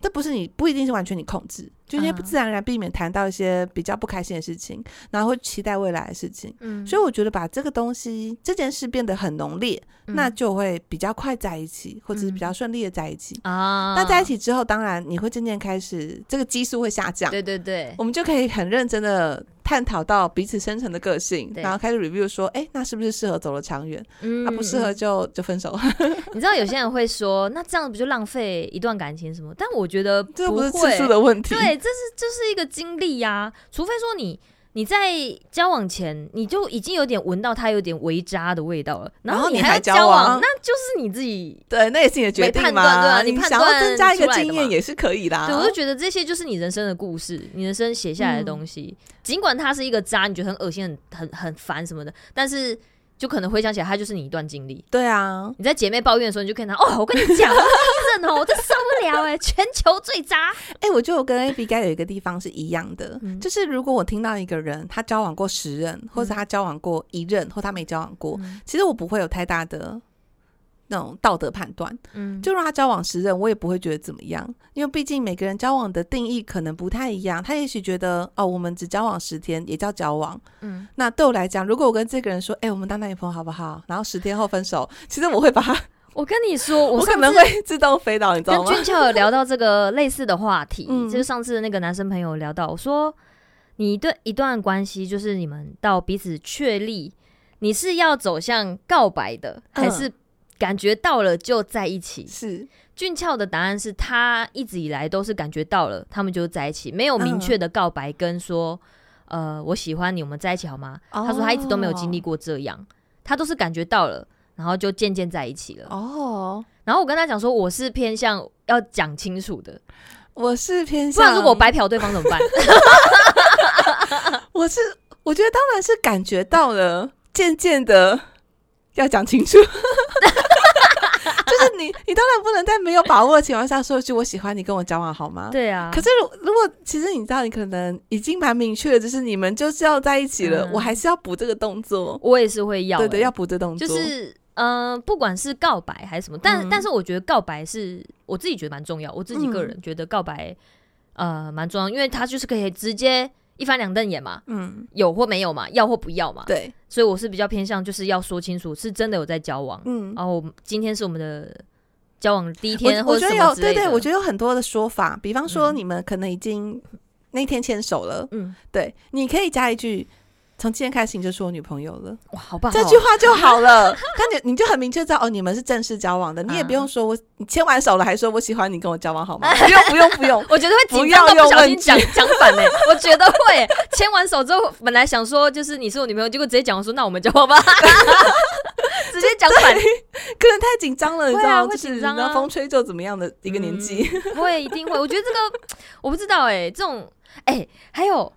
Speaker 2: 这不是你不一定是完全你控制，就因为不自然而然避免谈到一些比较不开心的事情，然后会期待未来的事情。嗯，所以我觉得把这个东西这件事变得很浓烈，嗯、那就会比较快在一起，或者是比较顺利的在一起啊。那、嗯、在一起之后，当然你会渐渐开始这个激素会下降。对对对，我们就可以很认真的探讨到彼此深层的个性，然后开始 review 说，哎，那是不是适合走了长远？嗯，那不适合就就分手。<laughs>
Speaker 1: 你知道有些人会说，那这样不就浪费一段感情什么？但我觉得
Speaker 2: 这不是次数的问题，
Speaker 1: 对，这是这是一个经历呀，除非说你。你在交往前，你就已经有点闻到他有点微渣的味道了，然后你还要交往，那就是你自己
Speaker 2: 对，那也是你的决定嘛，对啊，你想要增加一个经验也是可以的。
Speaker 1: 对，我就觉得这些就是你人生的故事，你人生写下来的东西，尽管他是一个渣，你觉得很恶心、很很很烦什么的，但是。就可能回想起来，他就是你一段经历。
Speaker 2: 对啊，
Speaker 1: 你在姐妹抱怨的时候，你就看他哦，我跟你讲，我真受不了哎，全球最渣。<laughs>
Speaker 2: 哎、欸，我觉得我跟 Abigail 有一个地方是一样的，嗯、就是如果我听到一个人他交往过十任，或者他交往过一任，嗯、或他没交往过，嗯、其实我不会有太大的。那种道德判断，嗯，就让他交往十任，我也不会觉得怎么样，因为毕竟每个人交往的定义可能不太一样。他也许觉得，哦，我们只交往十天也叫交往，嗯。那对我来讲，如果我跟这个人说，哎、欸，我们当男女朋友好不好？然后十天后分手，其实我会把他，
Speaker 1: 我跟你说，<laughs> 我，
Speaker 2: 我可能会自动飞到，你知道吗？
Speaker 1: 跟俊俏有聊到这个类似的话题，嗯、就是上次那个男生朋友聊到，我说，你对一段关系，就是你们到彼此确立，你是要走向告白的，还是？感觉到了就在一起。是俊俏的答案是他一直以来都是感觉到了，他们就在一起，没有明确的告白跟说，嗯、呃，我喜欢你，我们在一起好吗？哦、他说他一直都没有经历过这样，他都是感觉到了，然后就渐渐在一起了。哦，然后我跟他讲说，我是偏向要讲清楚的，
Speaker 2: 我是偏向，
Speaker 1: 不然如果白嫖对方怎么办？<laughs>
Speaker 2: 我是我觉得当然是感觉到了，渐渐的要讲清楚。<laughs> 就是你，你当然不能在没有把握的情况下说一句“我喜欢你，跟我交往好吗？”
Speaker 1: 对啊。
Speaker 2: 可是如如果其实你知道，你可能已经蛮明确的，就是你们就是要在一起了，嗯、我还是要补这个动作。
Speaker 1: 我也是会要、欸，
Speaker 2: 对对，要补这动作。
Speaker 1: 就是嗯、呃，不管是告白还是什么，但、嗯、但是我觉得告白是我自己觉得蛮重要，我自己个人觉得告白、嗯、呃蛮重要，因为他就是可以直接。一翻两瞪眼嘛，嗯，有或没有嘛，要或不要嘛，
Speaker 2: 对，
Speaker 1: 所以我是比较偏向就是要说清楚，是真的有在交往，嗯，然后今天是我们的交往第一天，或者什么之类的。我觉得有，对对，
Speaker 2: 我觉得有很多的说法，比方说你们可能已经那天牵手了，嗯，对，你可以加一句。从今天开始你就是我女朋友了，
Speaker 1: 哇，好棒！
Speaker 2: 这句话就好了，<laughs> 那你你就很明确知道哦，你们是正式交往的，你也不用说我你牵完手了还说我喜欢你跟我交往好吗？<laughs> 不用不用不用，
Speaker 1: 我觉得会紧张到不小心讲讲反嘞，我觉得会。牵完手之后本来想说就是你是我女朋友，结果直接讲说那我们交往吧，<laughs> 直接讲反，
Speaker 2: 可能太紧张了，你知道吗？就是然后风吹就怎么样的一个年纪，
Speaker 1: 会一定会，我觉得这个我不知道哎，这种哎还有。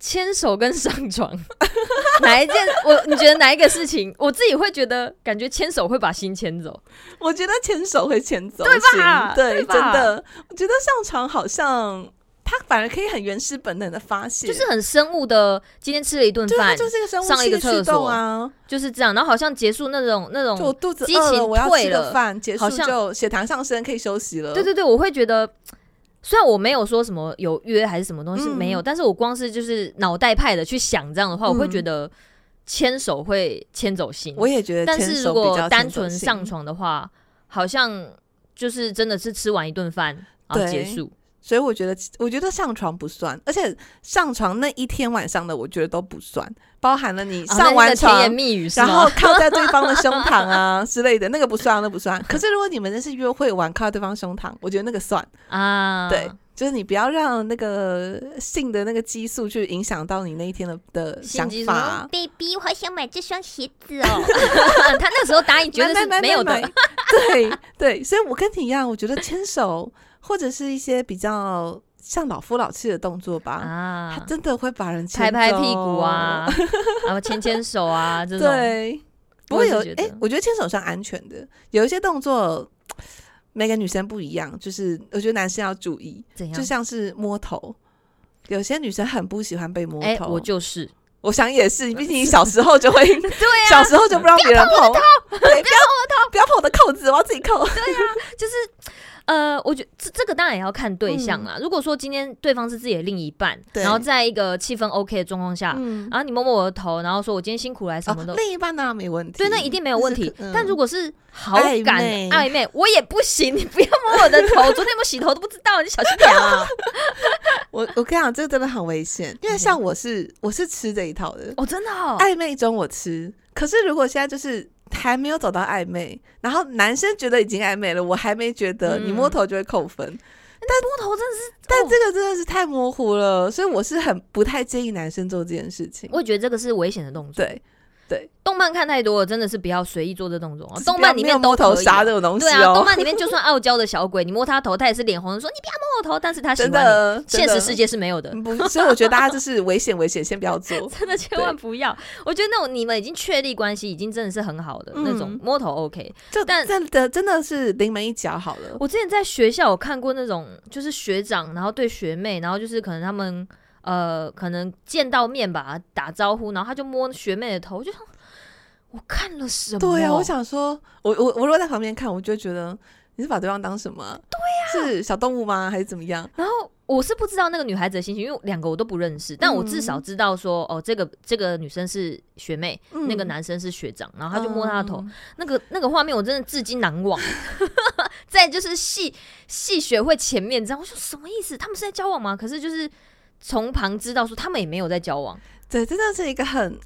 Speaker 1: 牵手跟上床，<laughs> 哪一件？我你觉得哪一个事情？我自己会觉得，感觉牵手会把心牵走。
Speaker 2: 我觉得牵手会牵走，
Speaker 1: 对吧？
Speaker 2: 对，真的。我觉得上床好像他反而可以很原始本能的发泄，
Speaker 1: 就是很生物的。今天吃了一顿饭，
Speaker 2: 就是一个生物
Speaker 1: 上一个厕所
Speaker 2: 啊，
Speaker 1: 就是这样。然后好像结束那种那种，就我
Speaker 2: 肚子饿了，我要吃个饭，结束就血糖上升，可以休息了。
Speaker 1: 对对对，我会觉得。虽然我没有说什么有约还是什么东西没有，嗯、但是我光是就是脑袋派的去想这样的话，嗯、我会觉得牵手会牵走心。
Speaker 2: 我也觉得，
Speaker 1: 但是如果单纯上床的话，好像就是真的是吃完一顿饭然后结束。
Speaker 2: 所以我觉得，我觉得上床不算，而且上床那一天晚上的，我觉得都不算，包含了你上完床，
Speaker 1: 甜言蜜语，
Speaker 2: 然后靠在对方的胸膛啊之类的，那个不算，那不算。<laughs> 可是如果你们那是约会完靠在对方胸膛，我觉得那个算啊。对，就是你不要让那个性的那个激素去影响到你那一天的的想法。
Speaker 1: Baby，我好想买这双鞋子哦。<laughs> <laughs> 他那时候答应觉得是没有的。
Speaker 2: 对对，所以我跟你一样，我觉得牵手。或者是一些比较像老夫老妻的动作吧，啊，他真的会把人
Speaker 1: 拍拍屁股啊，<laughs> 然后牵牵手啊，这种
Speaker 2: 对，不会有哎，我觉得牵手算安全的。有一些动作，每个女生不一样，就是我觉得男生要注意，怎样？就像是摸头，有些女生很不喜欢被摸头，
Speaker 1: 我就是，
Speaker 2: 我想也是，毕竟你小时候就会，<laughs> 对啊，小时候就不让别人碰，对，不要碰我的头，不要碰我的扣子，我要自己扣，
Speaker 1: 对啊，就是。呃，我觉得这这个当然也要看对象啦。嗯、如果说今天对方是自己的另一半，对然后在一个气氛 OK 的状况下，嗯、然后你摸摸我的头，然后说我今天辛苦来什么的，
Speaker 2: 哦、另一半当然没问题，
Speaker 1: 对，那一定没有问题。嗯、但如果是好感暧昧，暧昧，我也不行，你不要摸我的头，昨天有没有洗头都不知道，你小心点啊。<laughs>
Speaker 2: 我我跟你讲，这个真的很危险，因为像我是我是吃这一套的
Speaker 1: 哦，真的哦，
Speaker 2: 暧昧中我吃，可是如果现在就是还没有走到暧昧，然后男生觉得已经暧昧了，我还没觉得，你摸头就会扣分。嗯、
Speaker 1: 但摸头真的是，
Speaker 2: 但这个真的是太模糊了，所以我是很不太建议男生做这件事情。
Speaker 1: 我觉得这个是危险的动作。
Speaker 2: 对。对，
Speaker 1: 动漫看太多了，真的是不要随意做这动作啊！动漫里面都
Speaker 2: 头杀这种东西，
Speaker 1: 对啊，动漫里面就算傲娇的小鬼，你摸他头，他也是脸红的说：“你不要摸我头。”但是他喜欢你，真的，现实世界是没有的。
Speaker 2: 不，所以我觉得大家就是危险，危险，先不要做，<laughs>
Speaker 1: 真的千万不要。我觉得那种你们已经确立关系，已经真的是很好的那种摸头 OK，
Speaker 2: 就但真的真的是临门一脚好了。
Speaker 1: 我之前在学校有看过那种，就是学长然后对学妹，然后就是可能他们呃可能见到面吧，打招呼，然后他就摸学妹的头，就说。我看了什么？
Speaker 2: 对呀、啊，我想说，我我我如果在旁边看，我就觉得你是把对方当什么？对呀、啊，是小动物吗？还是怎么样？
Speaker 1: 然后我是不知道那个女孩子的心情，因为两个我都不认识，但我至少知道说，嗯、哦，这个这个女生是学妹，嗯、那个男生是学长，然后他就摸她的头，嗯、那个那个画面我真的至今难忘。<laughs> 在就是系系学会前面，这样我说什么意思？他们是在交往吗？可是就是从旁知道说他们也没有在交往。
Speaker 2: 对，真的是一个很。<tsk>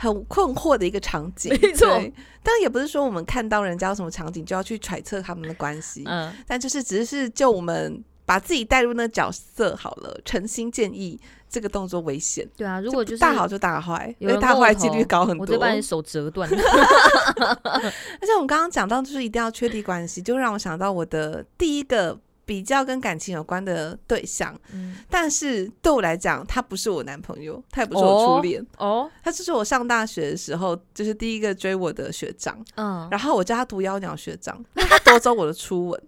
Speaker 2: 很困惑的一个场景，
Speaker 1: 没错。
Speaker 2: 但也不是说我们看到人家有什么场景就要去揣测他们的关系，嗯。但就是只是就我们把自己带入那个角色好了，诚心建议这个动作危险。
Speaker 1: 对啊，如果就是
Speaker 2: 大好就大坏，因为大坏几率高很多。
Speaker 1: 我就把你手折断。<laughs> <laughs>
Speaker 2: 而且我们刚刚讲到，就是一定要确立关系，就让我想到我的第一个。比较跟感情有关的对象，嗯、但是对我来讲，他不是我男朋友，他也不是我初恋
Speaker 1: 哦，
Speaker 2: 他就是我上大学的时候，就是第一个追我的学长，嗯，然后我叫他毒妖鸟学长，<laughs> 他夺走我的初吻，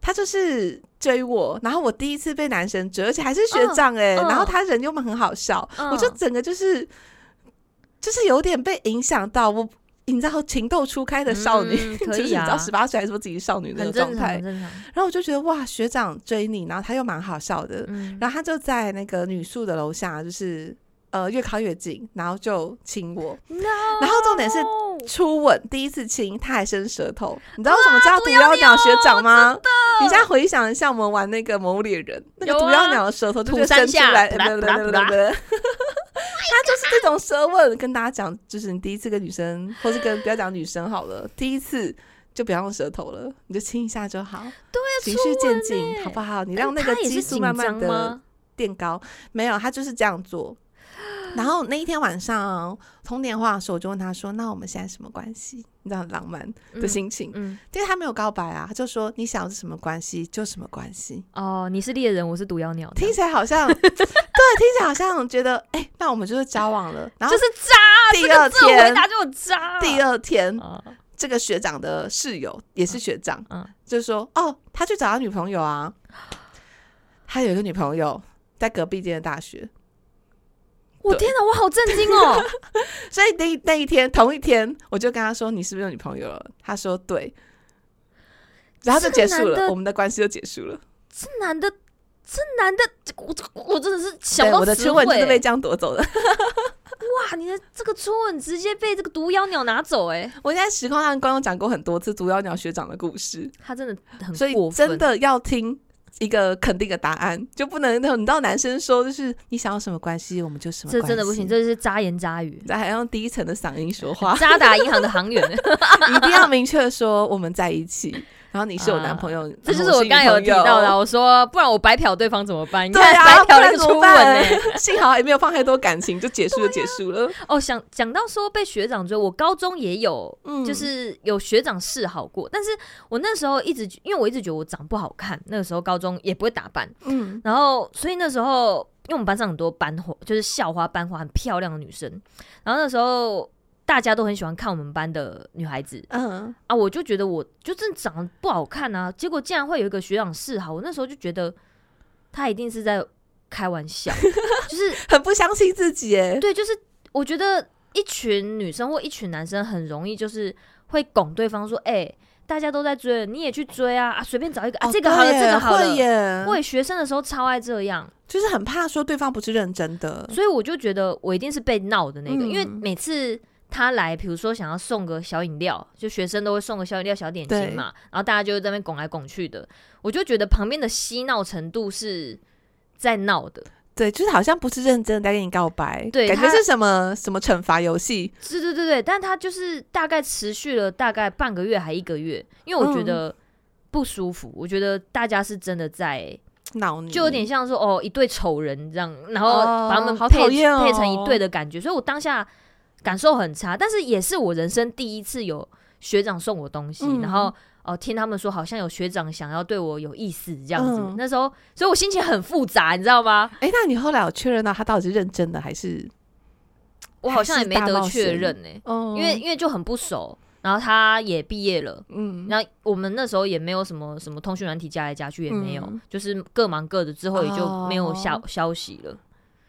Speaker 2: 他就是追我，然后我第一次被男生追，而且还是学长哎、欸，嗯、然后他人又很好笑，嗯、我就整个就是就是有点被影响到我。你知道情窦初开的少女，嗯 <laughs> 可以啊、就是你知道十八岁还说自己是少女那个状态，然后我就觉得哇，学长追你，然后他又蛮好笑的，嗯、然后他就在那个女宿的楼下，就是呃越靠越近，然后就亲我，No! 然后重点是初吻第一次亲，他还伸舌头，你知道为什么叫毒妖鸟学长吗？你现在回想一下，我们玩那个魔物猎人，那个毒妖鸟的舌头就伸出来，对对对对 <laughs> 他就是这种舌吻，跟大家讲，就是你第一次跟女生，或是跟不要讲女生好了，第一次就不要用舌头了，你就亲一下就好，
Speaker 1: 对，
Speaker 2: 循序渐进，好不好？你让那个激素慢慢的垫高，没有，他就是这样做。然后那一天晚上通电话的时候，我就问他说：“那我们现在什么关系？”你知道很浪漫的心情，嗯，嗯，因为他没有告白啊，他就说：“你想要是什么关系就什么关系。”
Speaker 1: 哦，你是猎人，我是毒药鸟，
Speaker 2: 听起来好像 <laughs> 对，听起来好像觉得哎、欸，那我们就是交往了，然后
Speaker 1: 就是渣。第二天，回答就渣。
Speaker 2: 第二天，这个学长的室友也是学长，嗯，就说：“哦，他去找他女朋友啊，他有一个女朋友在隔壁间的大学。”
Speaker 1: 我天哪，我好震惊哦！<laughs>
Speaker 2: 所以那那一天同一天，我就跟他说：“你是不是有女朋友了？”他说：“对。”然后就结束了，我们的关系就结束了。
Speaker 1: 这男的，这男的，我我真的是想到
Speaker 2: 我的初吻就是被这样夺走的。<laughs>
Speaker 1: 哇，你的这个初吻直接被这个毒妖鸟拿走哎！
Speaker 2: 我现在实况上观众讲过很多次毒妖鸟学长的故事，
Speaker 1: 他真的很
Speaker 2: 所以真的要听。一个肯定的答案就不能，你知道男生说就是你想要什么关系，我们就什么关系。
Speaker 1: 这真的不行，这是渣言渣语，
Speaker 2: 还要用低层的嗓音说话，<laughs> <laughs>
Speaker 1: 渣打银行的行员，<laughs>
Speaker 2: 一定要明确说我们在一起。然后你是我男朋友，啊、
Speaker 1: 这就是我刚才有提到的。我说，不然我白嫖对方怎么办？<laughs> 对啊，白嫖那个初吻呢？<laughs>
Speaker 2: 幸好也没有放太多感情，就结束就结束了。
Speaker 1: 啊、哦，想讲到说被学长追，我高中也有，嗯、就是有学长示好过。但是我那时候一直因为我一直觉得我长不好看，那个时候高中也不会打扮，嗯，然后所以那时候因为我们班上很多班花，就是校花班花，很漂亮的女生，然后那时候。大家都很喜欢看我们班的女孩子，嗯。啊，我就觉得我就真的长得不好看啊，结果竟然会有一个学长示好，我那时候就觉得他一定是在开玩笑，<laughs> 就是
Speaker 2: 很不相信自己哎，
Speaker 1: 对，就是我觉得一群女生或一群男生很容易就是会拱对方说，哎、欸，大家都在追，你也去追啊，啊，随便找一个啊，这个好了，这个好了，会耶，会学生的时候超爱这样，
Speaker 2: 就是很怕说对方不是认真的，
Speaker 1: 所以我就觉得我一定是被闹的那个，嗯、因为每次。他来，比如说想要送个小饮料，就学生都会送个小饮料、小点心嘛，然后大家就在那边拱来拱去的，我就觉得旁边的嬉闹程度是在闹的。
Speaker 2: 对，就是好像不是认真的在跟你告白，对，感觉是什么什么惩罚游戏。
Speaker 1: 是，对，对，对，但他就是大概持续了大概半个月还一个月，因为我觉得不舒服，嗯、我觉得大家是真的在
Speaker 2: 闹你，
Speaker 1: 就有点像说哦一对丑人这样，然后把他们配、哦哦、配成一对的感觉，所以我当下感受很差，但是也是我人生第一次有学长送我东西，嗯、然后。哦，听他们说好像有学长想要对我有意思这样子，嗯、那时候，所以我心情很复杂，你知道吗？
Speaker 2: 哎、欸，那你后来有确认到他到底是认真的还是？
Speaker 1: 我好像也没得确认呢、欸，嗯、因为因为就很不熟，然后他也毕业了，嗯，然后我们那时候也没有什么什么通讯软体加来加去也没有，嗯、就是各忙各的，之后也就没有消、哦、消息了。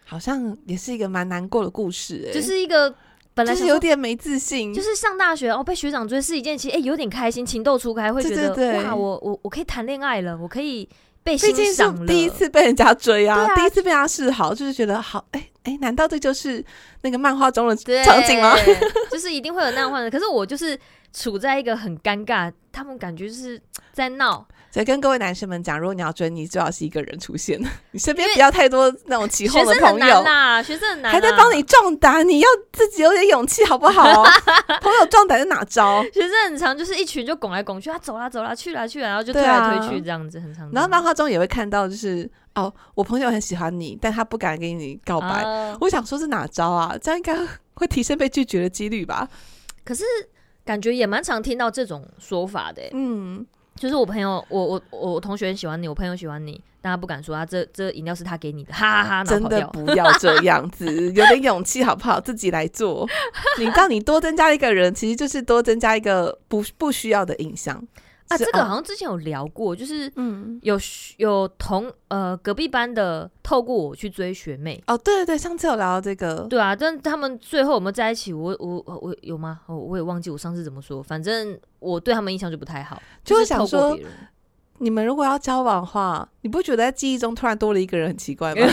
Speaker 2: 好像也是一个蛮难过的故事、欸，
Speaker 1: 就是一个。本来
Speaker 2: 是有点没自信，
Speaker 1: 就是上大学哦，被学长追是一件其实哎、欸、有点开心，情窦初开，会觉得哇，我我我可以谈恋爱了，我可以被欣赏了，
Speaker 2: 第一次被人家追啊，啊第一次被他示好，就是觉得好哎哎、欸欸，难道这就是那个漫画中的场景吗？<laughs>
Speaker 1: 就是一定会有那样换的，可是我就是处在一个很尴尬，他们感觉就是在闹。
Speaker 2: 所以跟各位男生们讲，如果你要追，你最好是一个人出现，<laughs> 你身边不要太多那种起哄的朋友
Speaker 1: 呐，学生很难，
Speaker 2: 还在帮你壮胆，你要自己有点勇气好不好？<laughs> 朋友壮胆是哪招？
Speaker 1: 学生很常，就是一群就拱来拱去，他走啦走啦，去啦去啦，然后就推来推去这样子，很常。
Speaker 2: 然后漫画中也会看到，就是哦，我朋友很喜欢你，但他不敢跟你告白。我想说是哪招啊？这样应该会提升被拒绝的几率吧？
Speaker 1: 可是感觉也蛮常听到这种说法的，嗯。就是我朋友，我我我同学很喜欢你，我朋友喜欢你，但他不敢说，啊这这饮料是他给你的，哈哈哈！
Speaker 2: 真的不要这 <laughs> 样子，有点勇气好不好？自己来做。你当你多增加一个人，其实就是多增加一个不不需要的印象。
Speaker 1: 啊，这个好像之前有聊过，就是嗯，有有同呃隔壁班的透过我去追学妹
Speaker 2: 哦，对对对，上次有聊到这个，
Speaker 1: 对啊，但他们最后有没有在一起？我我我有吗？我我也忘记我上次怎么说，反正我对他们印象就不太好，
Speaker 2: 就是想说。你们如果要交往的话，你不觉得在记忆中突然多了一个人很奇怪吗？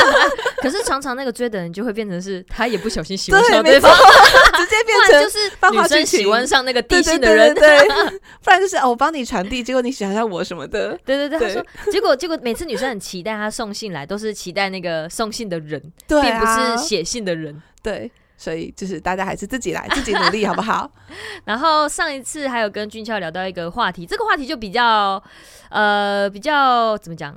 Speaker 2: <laughs>
Speaker 1: 可是常常那个追的人就会变成是他也不小心喜欢上对方，
Speaker 2: 直接变成
Speaker 1: 就是女生喜欢上那个低性的人，
Speaker 2: 对，<laughs> 不然就是哦，我帮你传递，结果你喜欢上我什么的，
Speaker 1: 对对对。对。他说，结果结果每次女生很期待他送信来，都是期待那个送信的人，并不是写信的人，
Speaker 2: 对。所以就是大家还是自己来，自己努力，好不好？<laughs>
Speaker 1: 然后上一次还有跟俊俏聊到一个话题，这个话题就比较呃比较怎么讲？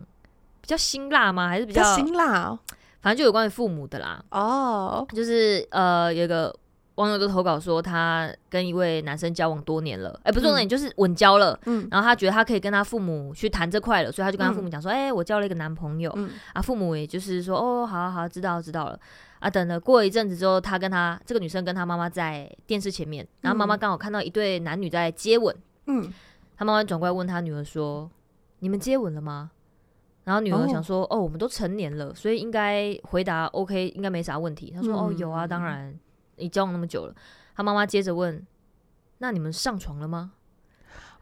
Speaker 1: 比较辛辣吗？还是比较，
Speaker 2: 辛辣哦？
Speaker 1: 反正就有关于父母的啦。哦，就是呃有一个网友都投稿说，他跟一位男生交往多年了，哎、欸，不是多年，嗯、就是稳交了。嗯，然后他觉得他可以跟他父母去谈这块了，所以他就跟他父母讲说：“哎、嗯欸，我交了一个男朋友。嗯”啊，父母也就是说：“哦，好好好，知道知道了。”啊，等了过一阵子之后，他跟他这个女生跟他妈妈在电视前面，然后妈妈刚好看到一对男女在接吻，嗯，他妈妈转过来问他女儿说：“你们接吻了吗？”然后女儿想说：“哦，哦，我们都成年了，所以应该回答 OK，应该没啥问题。”他说：“嗯、哦，有啊，当然，你交往那么久了。”他妈妈接着问：“那你们上床了吗？”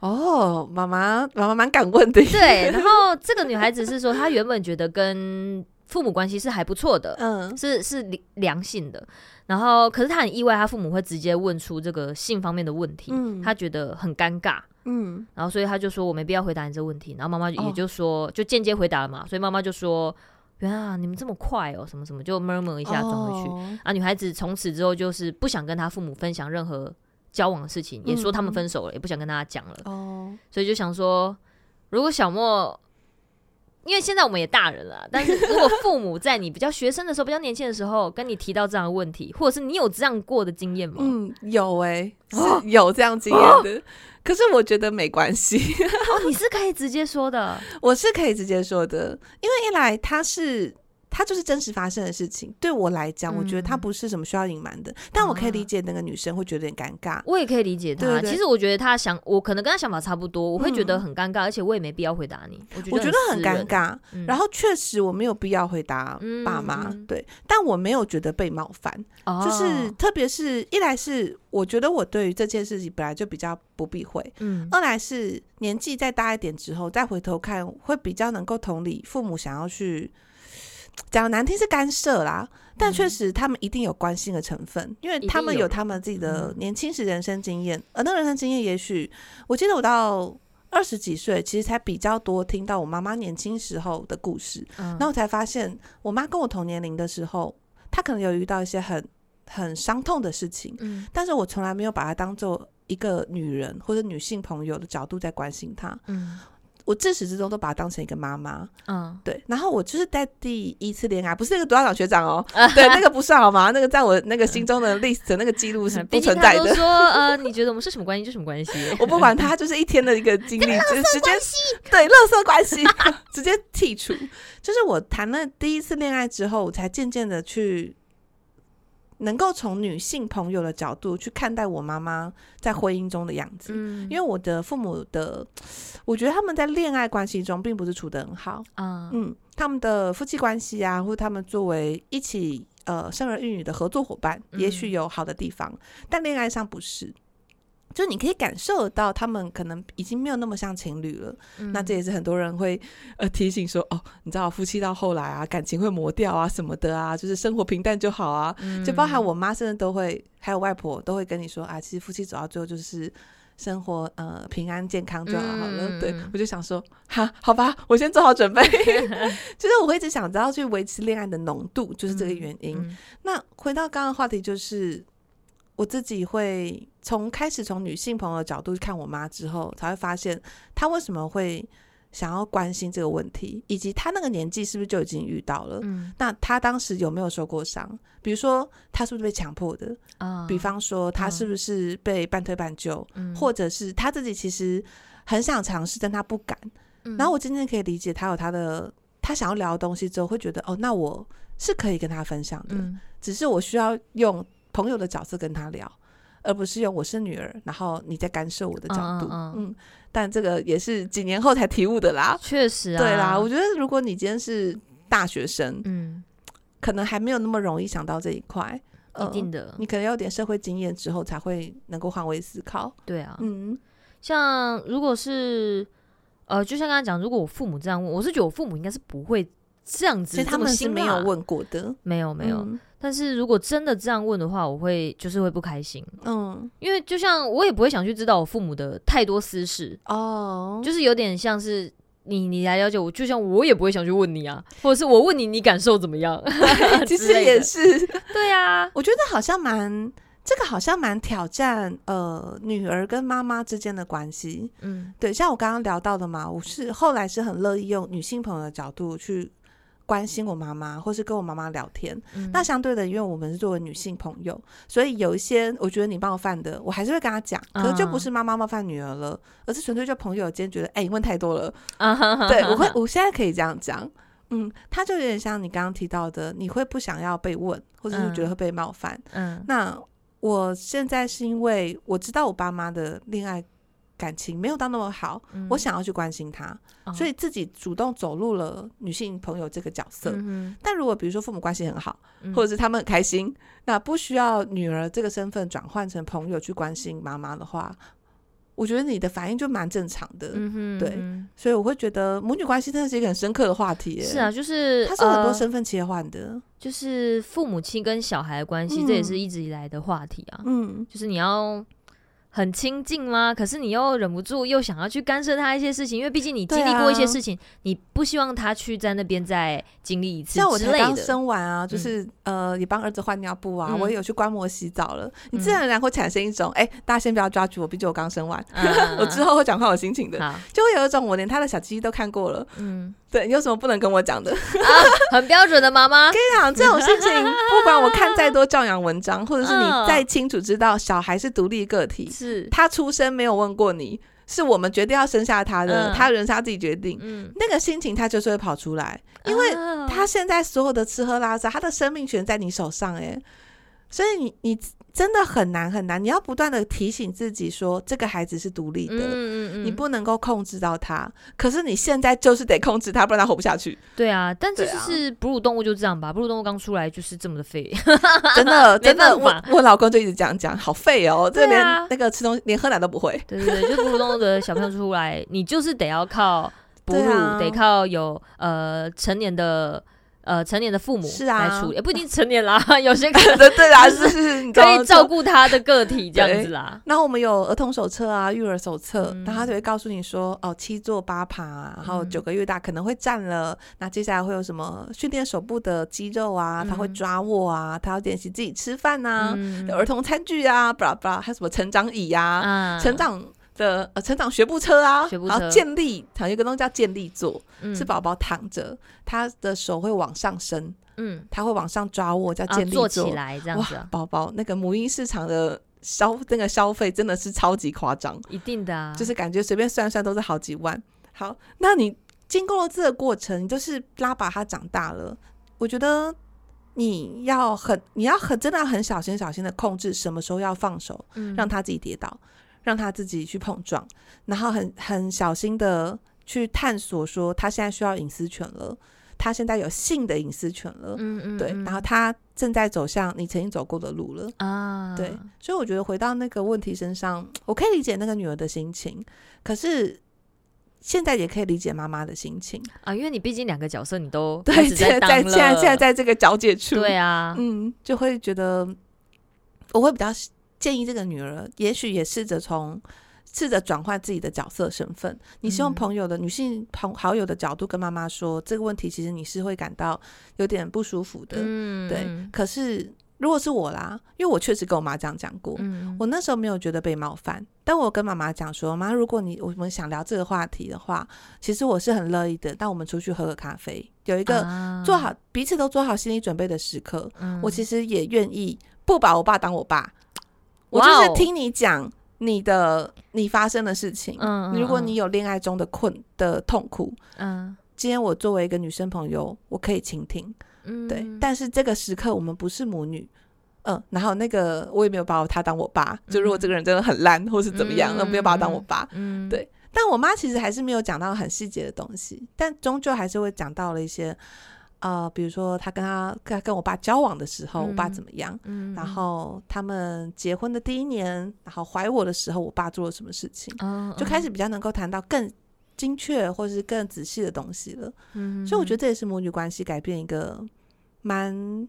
Speaker 2: 哦，妈妈，妈妈蛮敢问的。
Speaker 1: 对，然后这个女孩子是说，她原本觉得跟父母关系是还不错的，嗯，是是良性的，然后可是他很意外，他父母会直接问出这个性方面的问题，嗯，他觉得很尴尬，嗯，然后所以他就说我没必要回答你这个问题，然后妈妈也就说、哦、就间接回答了嘛，所以妈妈就说原来你们这么快哦，什么什么就 murmur 一下转回去，哦、啊，女孩子从此之后就是不想跟他父母分享任何交往的事情，嗯、也说他们分手了，也不想跟大家讲了，哦，所以就想说如果小莫。因为现在我们也大人了，但是如果父母在你比较学生的时候、比较年轻的时候跟你提到这样的问题，或者是你有这样过的经验吗？
Speaker 2: 嗯，有哎、欸，是有这样经验的。哦、可是我觉得没关系。
Speaker 1: 哦，你是可以直接说的，<laughs>
Speaker 2: 我是可以直接说的，因为一来他是。它就是真实发生的事情，对我来讲，我觉得它不是什么需要隐瞒的。嗯、但我可以理解那个女生会觉得有点尴尬，
Speaker 1: 我也可以理解她。对其实我觉得她想，我可能跟她想法差不多，我会觉得很尴尬，嗯、而且我也没必要回答你。我觉得，
Speaker 2: 很尴尬。嗯、然后确实我没有必要回答爸妈，嗯、对，但我没有觉得被冒犯，哦、就是特别是一来是我觉得我对于这件事情本来就比较不避讳，嗯，二来是年纪再大一点之后再回头看，会比较能够同理父母想要去。讲难听是干涉啦，但确实他们一定有关心的成分，因为他们有他们自己的年轻时人生经验，而那个人生经验，也许我记得我到二十几岁，其实才比较多听到我妈妈年轻时候的故事。嗯，然后我才发现，我妈跟我同年龄的时候，她可能有遇到一些很很伤痛的事情。嗯，但是我从来没有把她当做一个女人或者女性朋友的角度在关心她。嗯。我自始至终都把她当成一个妈妈，嗯，对。然后我就是在第一次恋爱，不是那个独角学长哦，<laughs> 对，那个不算好吗？那个在我那个心中的 list 那个记录是不存在的。
Speaker 1: 说呃，你觉得我们是什么关系就什么关系，
Speaker 2: 我不管他，就是一天的一个经历，就是直接对垃圾关系 <laughs> 直接剔除。就是我谈了第一次恋爱之后，我才渐渐的去。能够从女性朋友的角度去看待我妈妈在婚姻中的样子，嗯，因为我的父母的，我觉得他们在恋爱关系中并不是处得很好，嗯，嗯，他们的夫妻关系啊，或者他们作为一起呃生儿育女的合作伙伴，也许有好的地方，但恋爱上不是。就你可以感受得到，他们可能已经没有那么像情侣了。嗯、那这也是很多人会呃提醒说，哦，你知道夫妻到后来啊，感情会磨掉啊什么的啊，就是生活平淡就好啊。嗯、就包含我妈，甚至都会，还有外婆都会跟你说啊，其实夫妻走到最后就是生活呃平安健康就好了。嗯、对，我就想说，哈，好吧，我先做好准备。<laughs> 就是我会一直想着要去维持恋爱的浓度，就是这个原因。嗯嗯、那回到刚刚的话题，就是。我自己会从开始从女性朋友的角度去看我妈之后，才会发现她为什么会想要关心这个问题，以及她那个年纪是不是就已经遇到了？嗯，那她当时有没有受过伤？比如说她是不是被强迫的？啊，比方说她是不是被半推半就？嗯，或者是她自己其实很想尝试，但她不敢。嗯，然后我今天可以理解她有她的她想要聊的东西之后，会觉得哦，那我是可以跟她分享的，嗯，只是我需要用。朋友的角色跟他聊，而不是用我是女儿，然后你在干涉我的角度。嗯，嗯，嗯，但这个也是几年后才体悟的啦。
Speaker 1: 确实啊，
Speaker 2: 对啦，我觉得如果你今天是大学生，嗯，可能还没有那么容易想到这一块。
Speaker 1: 一定的，
Speaker 2: 你可能有点社会经验之后，才会能够换位思考。
Speaker 1: 对啊，嗯，像如果是呃，就像刚刚讲，如果我父母这样问，我是觉得我父母应该是不会这样子，
Speaker 2: 其实他们是没有问过的，
Speaker 1: 没有没有。嗯但是如果真的这样问的话，我会就是会不开心，嗯，因为就像我也不会想去知道我父母的太多私事。哦，就是有点像是你你来了解我，就像我也不会想去问你啊，或者是我问你，你感受怎么样？<laughs>
Speaker 2: 其实也是，
Speaker 1: 对啊，
Speaker 2: 我觉得好像蛮这个好像蛮挑战呃女儿跟妈妈之间的关系，嗯，对，像我刚刚聊到的嘛，我是后来是很乐意用女性朋友的角度去。关心我妈妈，或是跟我妈妈聊天。嗯、那相对的，因为我们是作为女性朋友，所以有一些我觉得你冒犯的，我还是会跟她讲。可是就不是妈妈冒犯女儿了，嗯、而是纯粹就朋友间觉得，哎、欸，你问太多了。嗯、对，我会，我现在可以这样讲。嗯，他就有点像你刚刚提到的，你会不想要被问，或者是觉得会被冒犯。嗯，那我现在是因为我知道我爸妈的恋爱。感情没有到那么好，嗯、我想要去关心他，哦、所以自己主动走入了女性朋友这个角色。嗯、但如果比如说父母关系很好，嗯、或者是他们很开心，那不需要女儿这个身份转换成朋友去关心妈妈的话，我觉得你的反应就蛮正常的。嗯、对，所以我会觉得母女关系真的是一个很深刻的话题。
Speaker 1: 是啊，就是
Speaker 2: 它是很多身份切换的、呃，
Speaker 1: 就是父母亲跟小孩的关系，嗯、这也是一直以来的话题啊。嗯，就是你要。很亲近吗？可是你又忍不住又想要去干涉他一些事情，因为毕竟你经历过一些事情，啊、你不希望他去在那边再经历一次。像我才刚
Speaker 2: 生完啊，就是、嗯、呃，也帮儿子换尿布啊，嗯、我也有去观摩洗澡了。你自然而然会产生一种，哎、嗯欸，大家先不要抓住我，毕竟我刚生完，嗯、我之后会转换我心情的，就会有一种我连他的小鸡鸡都看过了，嗯。对，你有什么不能跟我讲的？
Speaker 1: 啊，很标准的妈妈。
Speaker 2: 跟你讲，这种事情，不管我看再多教养文章，或者是你再清楚知道小孩是独立个体，是。他出生没有问过你，是我们决定要生下他的，嗯、他人是他自己决定，嗯、那个心情他就是会跑出来，因为他现在所有的吃喝拉撒，他的生命权在你手上，哎，所以你你。真的很难很难，你要不断的提醒自己说，这个孩子是独立的，嗯嗯嗯，你不能够控制到他。可是你现在就是得控制他，不然他活不下去。
Speaker 1: 对啊，但这就是哺乳动物就这样吧，哺乳动物刚出来就是这么的废，
Speaker 2: 真的 <laughs> 真的，我我老公就一直这样讲，好废哦，这连那个吃东西连喝奶都不会。
Speaker 1: 对对对，就哺乳动物的小朋友出来，你就是得要靠哺乳，得靠有呃成年的。呃成年的父母
Speaker 2: 是啊。
Speaker 1: 来处理，也不一定成年啦，<laughs> 有些可能 <laughs>
Speaker 2: 对啊，是是
Speaker 1: 可以照顾他的个体这样子啦。
Speaker 2: 那我们有儿童手册啊，育儿手册，
Speaker 1: 嗯、
Speaker 2: 然后他就会告诉你说，哦，七坐八爬，然后九个月大可能会站了，嗯、那接下来会有什么训练手部的肌肉啊，他会抓握啊，他要练习自己吃饭啊，儿童餐具啊，巴拉巴拉，还有什么成长椅啊、成长。的呃，成长学步车啊，车然后健力，还有一个东西叫建立坐，嗯、是宝宝躺着，他的手会往上伸，嗯，他会往上抓握，叫建立坐、起来这样子、啊。宝宝那个母婴市场的消那个消费真的是超级夸张，
Speaker 1: 一定的、啊，
Speaker 2: 就是感觉随便算算都是好几万。好，那你经过了这个过程，你就是拉把他长大了，我觉得你要很，你要很真的要很小心小心的控制什么时候要放手，嗯、让他自己跌倒。让他自己去碰撞，然后很很小心的去探索，说他现在需要隐私权了，他现在有性的隐私权了，嗯嗯，对，然后他正在走向你曾经走过的路了。啊，对，所以我觉得回到那个问题身上，我可以理解那个女儿的心情，可是现在也可以理解妈妈的心情。
Speaker 1: 啊，因为你毕竟两个角色你都 <laughs>
Speaker 2: 对，现在在现在现在在这个交界处，
Speaker 1: 对啊，
Speaker 2: 嗯，就会觉得我会比较。建议这个女儿，也许也试着从试着转换自己的角色身份。你是用朋友的、嗯、女性朋好友的角度跟妈妈说这个问题，其实你是会感到有点不舒服的。嗯，对。可是如果是我啦，因为我确实跟我妈这样讲过，嗯、我那时候没有觉得被冒犯。但我跟妈妈讲说，妈，如果你我们想聊这个话题的话，其实我是很乐意的。但我们出去喝个咖啡，有一个做好、啊、彼此都做好心理准备的时刻，嗯、我其实也愿意不把我爸当我爸。我就是听你讲你的你发生的事情。嗯，如果你有恋爱中的困的痛苦，嗯，今天我作为一个女生朋友，我可以倾听。嗯，对。但是这个时刻我们不是母女。嗯，然后那个我也没有把他当我爸。嗯、就如果这个人真的很烂或是怎么样，那、嗯、没有把他当我爸。嗯，对。但我妈其实还是没有讲到很细节的东西，但终究还是会讲到了一些。呃，比如说他跟他跟跟我爸交往的时候，嗯、我爸怎么样？嗯，然后他们结婚的第一年，然后怀我的时候，我爸做了什么事情？嗯、就开始比较能够谈到更精确或者是更仔细的东西了。嗯，所以我觉得这也是母女关系改变一个蛮，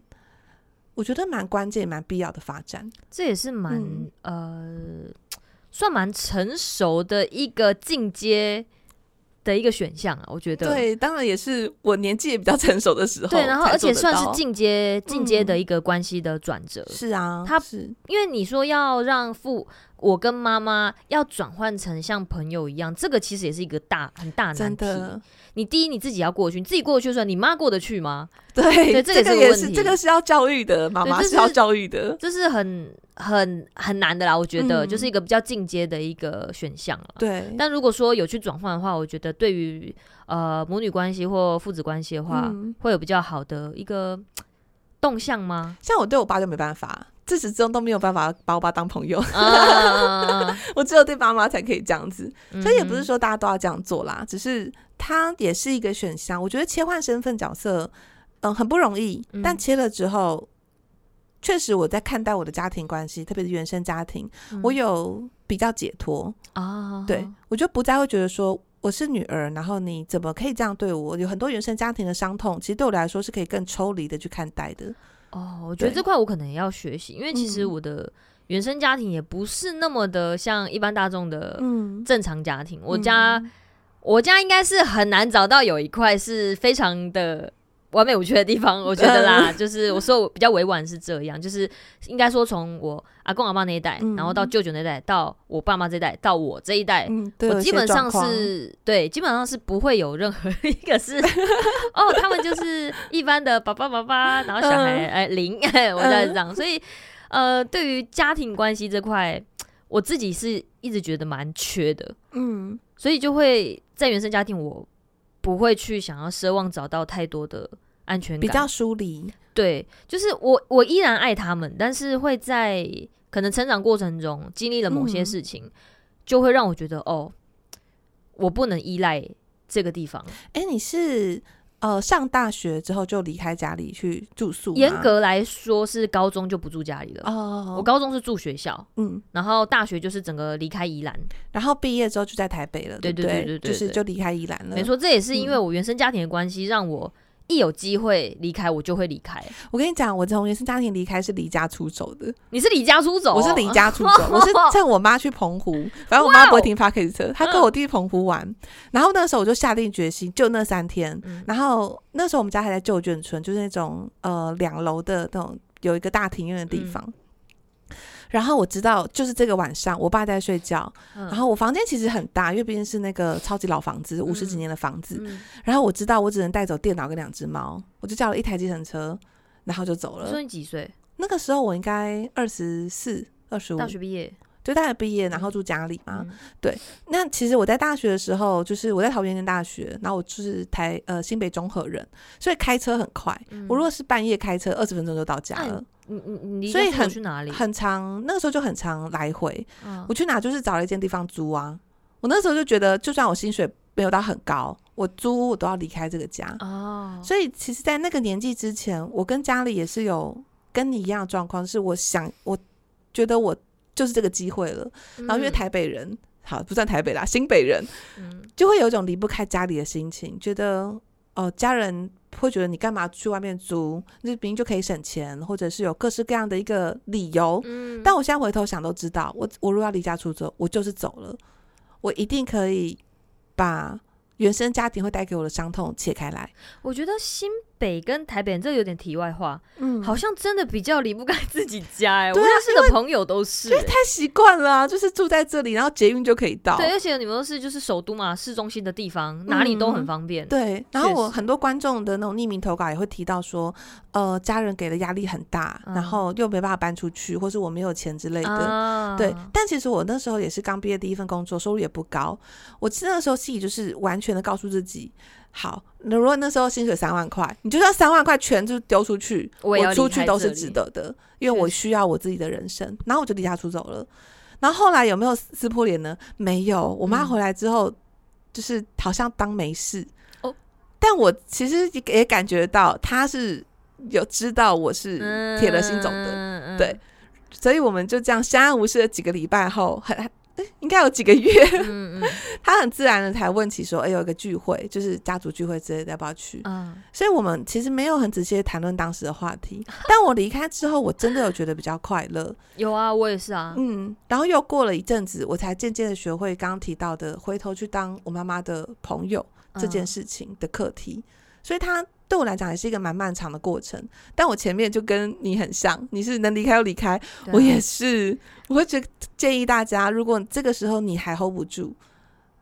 Speaker 2: 我觉得蛮关键、蛮必要的发展。
Speaker 1: 这也是蛮、嗯、呃，算蛮成熟的一个进阶。的一个选项啊，我觉得
Speaker 2: 对，当然也是我年纪也比较成熟的时候，
Speaker 1: 对，然后而且算是进阶进阶的一个关系的转折，
Speaker 2: 是啊，
Speaker 1: 他是因为你说要让父。我跟妈妈要转换成像朋友一样，这个其实也是一个大很大难题。你第一你自己要过去，你自己过去算，你妈过得去吗？
Speaker 2: 对，对，这个也是这个是要教育的，妈妈是要教育的，
Speaker 1: 这是很很很难的啦。我觉得就是一个比较进阶的一个选项了。对，但如果说有去转换的话，我觉得对于呃母女关系或父子关系的话，会有比较好的一个动向吗？<laughs>
Speaker 2: 像我对我爸就没办法。自始至终都没有办法把我爸当朋友，啊、<laughs> 我只有对妈妈才可以这样子，所以也不是说大家都要这样做啦，只是它也是一个选项。我觉得切换身份角色，嗯，很不容易，但切了之后，确实我在看待我的家庭关系，特别是原生家庭，我有比较解脱啊。对，我就不再会觉得说我是女儿，然后你怎么可以这样对我？有很多原生家庭的伤痛，其实对我来说是可以更抽离的去看待的。
Speaker 1: 哦，我觉得这块我可能也要学习，因为其实我的原生家庭也不是那么的像一般大众的正常家庭。嗯、我家，嗯、我家应该是很难找到有一块是非常的。完美无缺的地方，我觉得啦，就是我说我比较委婉是这样，就是应该说从我阿公阿妈那一代，然后到舅舅那一代，到我爸妈这一代，到我这一代，我基本上是对，基本上是不会有任何一个是 <laughs> 哦，他们就是一般的爸爸爸爸，然后小孩哎零，<laughs> 我在这样，所以呃，对于家庭关系这块，我自己是一直觉得蛮缺的，嗯，所以就会在原生家庭我。不会去想要奢望找到太多的安全感，
Speaker 2: 比较疏离。
Speaker 1: 对，就是我我依然爱他们，但是会在可能成长过程中经历了某些事情，嗯、就会让我觉得哦，我不能依赖这个地方。
Speaker 2: 哎，你是？呃，上大学之后就离开家里去住宿。
Speaker 1: 严格来说是高中就不住家里了。哦，我高中是住学校，嗯，然后大学就是整个离开宜兰，
Speaker 2: 然后毕业之后就在台北了。对对对对对，就是就离开宜兰了。
Speaker 1: 没错，这也是因为我原生家庭的关系，让我一有机会离开，我就会离开。
Speaker 2: 我跟你讲，我从原生家庭离开是离家出走的。
Speaker 1: 你是离家出走？
Speaker 2: 我是离家出走。<laughs> 我是趁我妈去澎湖，反正我妈不会停 Podcast 车，她跟我弟去澎湖玩。然后那时候我就下定决心，就那三天。然后那时候我们家还在旧眷村，就是那种呃两楼的那种有一个大庭院的地方。然后我知道，就是这个晚上，我爸在睡觉。嗯、然后我房间其实很大，因为毕竟是那个超级老房子，五十几年的房子。嗯、然后我知道，我只能带走电脑跟两只猫，我就叫了一台计程车，然后就走了。
Speaker 1: 说你几岁？
Speaker 2: 那个时候我应该二十四、二十五，
Speaker 1: 大学毕业，
Speaker 2: 就大学毕业，然后住家里嘛。嗯、对。那其实我在大学的时候，就是我在桃园念大学，然后我就是台呃新北中和人，所以开车很快。嗯、我如果是半夜开车，二十分钟就到家了。
Speaker 1: 你你你，
Speaker 2: 所以很
Speaker 1: 去哪里？
Speaker 2: 很长，那个时候就很长来回。嗯、我去哪就是找了一间地方租啊。我那时候就觉得，就算我薪水没有到很高，我租我都要离开这个家。哦，所以其实，在那个年纪之前，我跟家里也是有跟你一样的状况，是我想，我觉得我就是这个机会了。嗯、然后因为台北人，好不算台北啦，新北人，嗯、就会有一种离不开家里的心情，觉得哦、呃，家人。会觉得你干嘛去外面租？那明明就可以省钱，或者是有各式各样的一个理由。嗯，但我现在回头想都知道，我我如果要离家出走，我就是走了，我一定可以把原生家庭会带给我的伤痛切开来。
Speaker 1: 我觉得新。北跟台北，这个有点题外话，嗯，好像真的比较离不开自己家哎、欸。对啊，我认识的朋友都是、欸，
Speaker 2: 因为太习惯了、啊，就是住在这里，然后捷运就可以到。
Speaker 1: 对，而且你们都是就是首都嘛，市中心的地方，哪里都很方便。
Speaker 2: 嗯、对，然后我很多观众的那种匿名投稿也会提到说，呃，家人给的压力很大，嗯、然后又没办法搬出去，或是我没有钱之类的。啊、对，但其实我那时候也是刚毕业第一份工作，收入也不高。我其实那时候心里就是完全的告诉自己。好，那如果那时候薪水三万块，你就算三万块全就丢出去，我，我出去都是值得的，因为我需要我自己的人生。然后我就离家出走了。然后后来有没有撕破脸呢？没有。我妈回来之后，就是好像当没事。哦，但我其实也感觉到她是有知道我是铁了心走的，对。所以我们就这样相安无事的几个礼拜后，很。<laughs> 应该有几个月，嗯嗯、<laughs> 他很自然的才问起说：“哎、欸，有一个聚会，就是家族聚会之类的，要不要去？”嗯，所以我们其实没有很仔细的谈论当时的话题。<laughs> 但我离开之后，我真的有觉得比较快乐。
Speaker 1: 有啊，我也是啊。
Speaker 2: 嗯，然后又过了一阵子，我才渐渐的学会刚刚提到的回头去当我妈妈的朋友这件事情的课题。嗯、所以他。对我来讲也是一个蛮漫长的过程，但我前面就跟你很像，你是能离开就离开，我也是。我会觉建议大家，如果这个时候你还 hold 不住，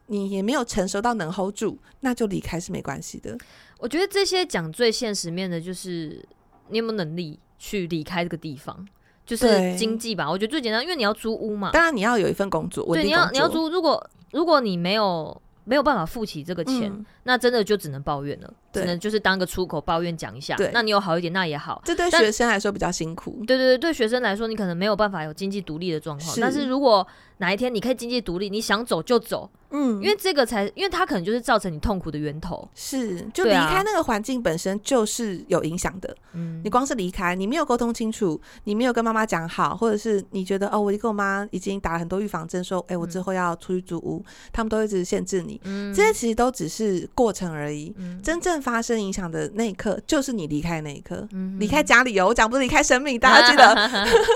Speaker 2: 你也没有成熟到能 hold 住，那就离开是没关系的。
Speaker 1: 我觉得这些讲最现实面的，就是你有没有能力去离开这个地方，就是经济吧。我觉得最简单，因为你要租屋嘛，
Speaker 2: 当然你要有一份工作，
Speaker 1: 对，你要你要租。如果如果你没有。没有办法付起这个钱，嗯、那真的就只能抱怨了，对只能就是当个出口抱怨讲一下。对那你有好一点，那也好。
Speaker 2: 这对学生来说比较辛苦。
Speaker 1: 对对对，对学生来说，你可能没有办法有经济独立的状况。但是如果哪一天你可以经济独立，你想走就走。嗯，因为这个才，因为它可能就是造成你痛苦的源头。
Speaker 2: 是，就离开那个环境本身就是有影响的。嗯，你光是离开，你没有沟通清楚，你没有跟妈妈讲好，或者是你觉得哦，我跟我妈已经打了很多预防针，说，哎、欸，我之后要出去租屋，嗯、他们都一直限制你。嗯，这些其实都只是过程而已。嗯，真正发生影响的那一刻，就是你离开那一刻。离开家里哦，我讲不是离开生命，大家记得，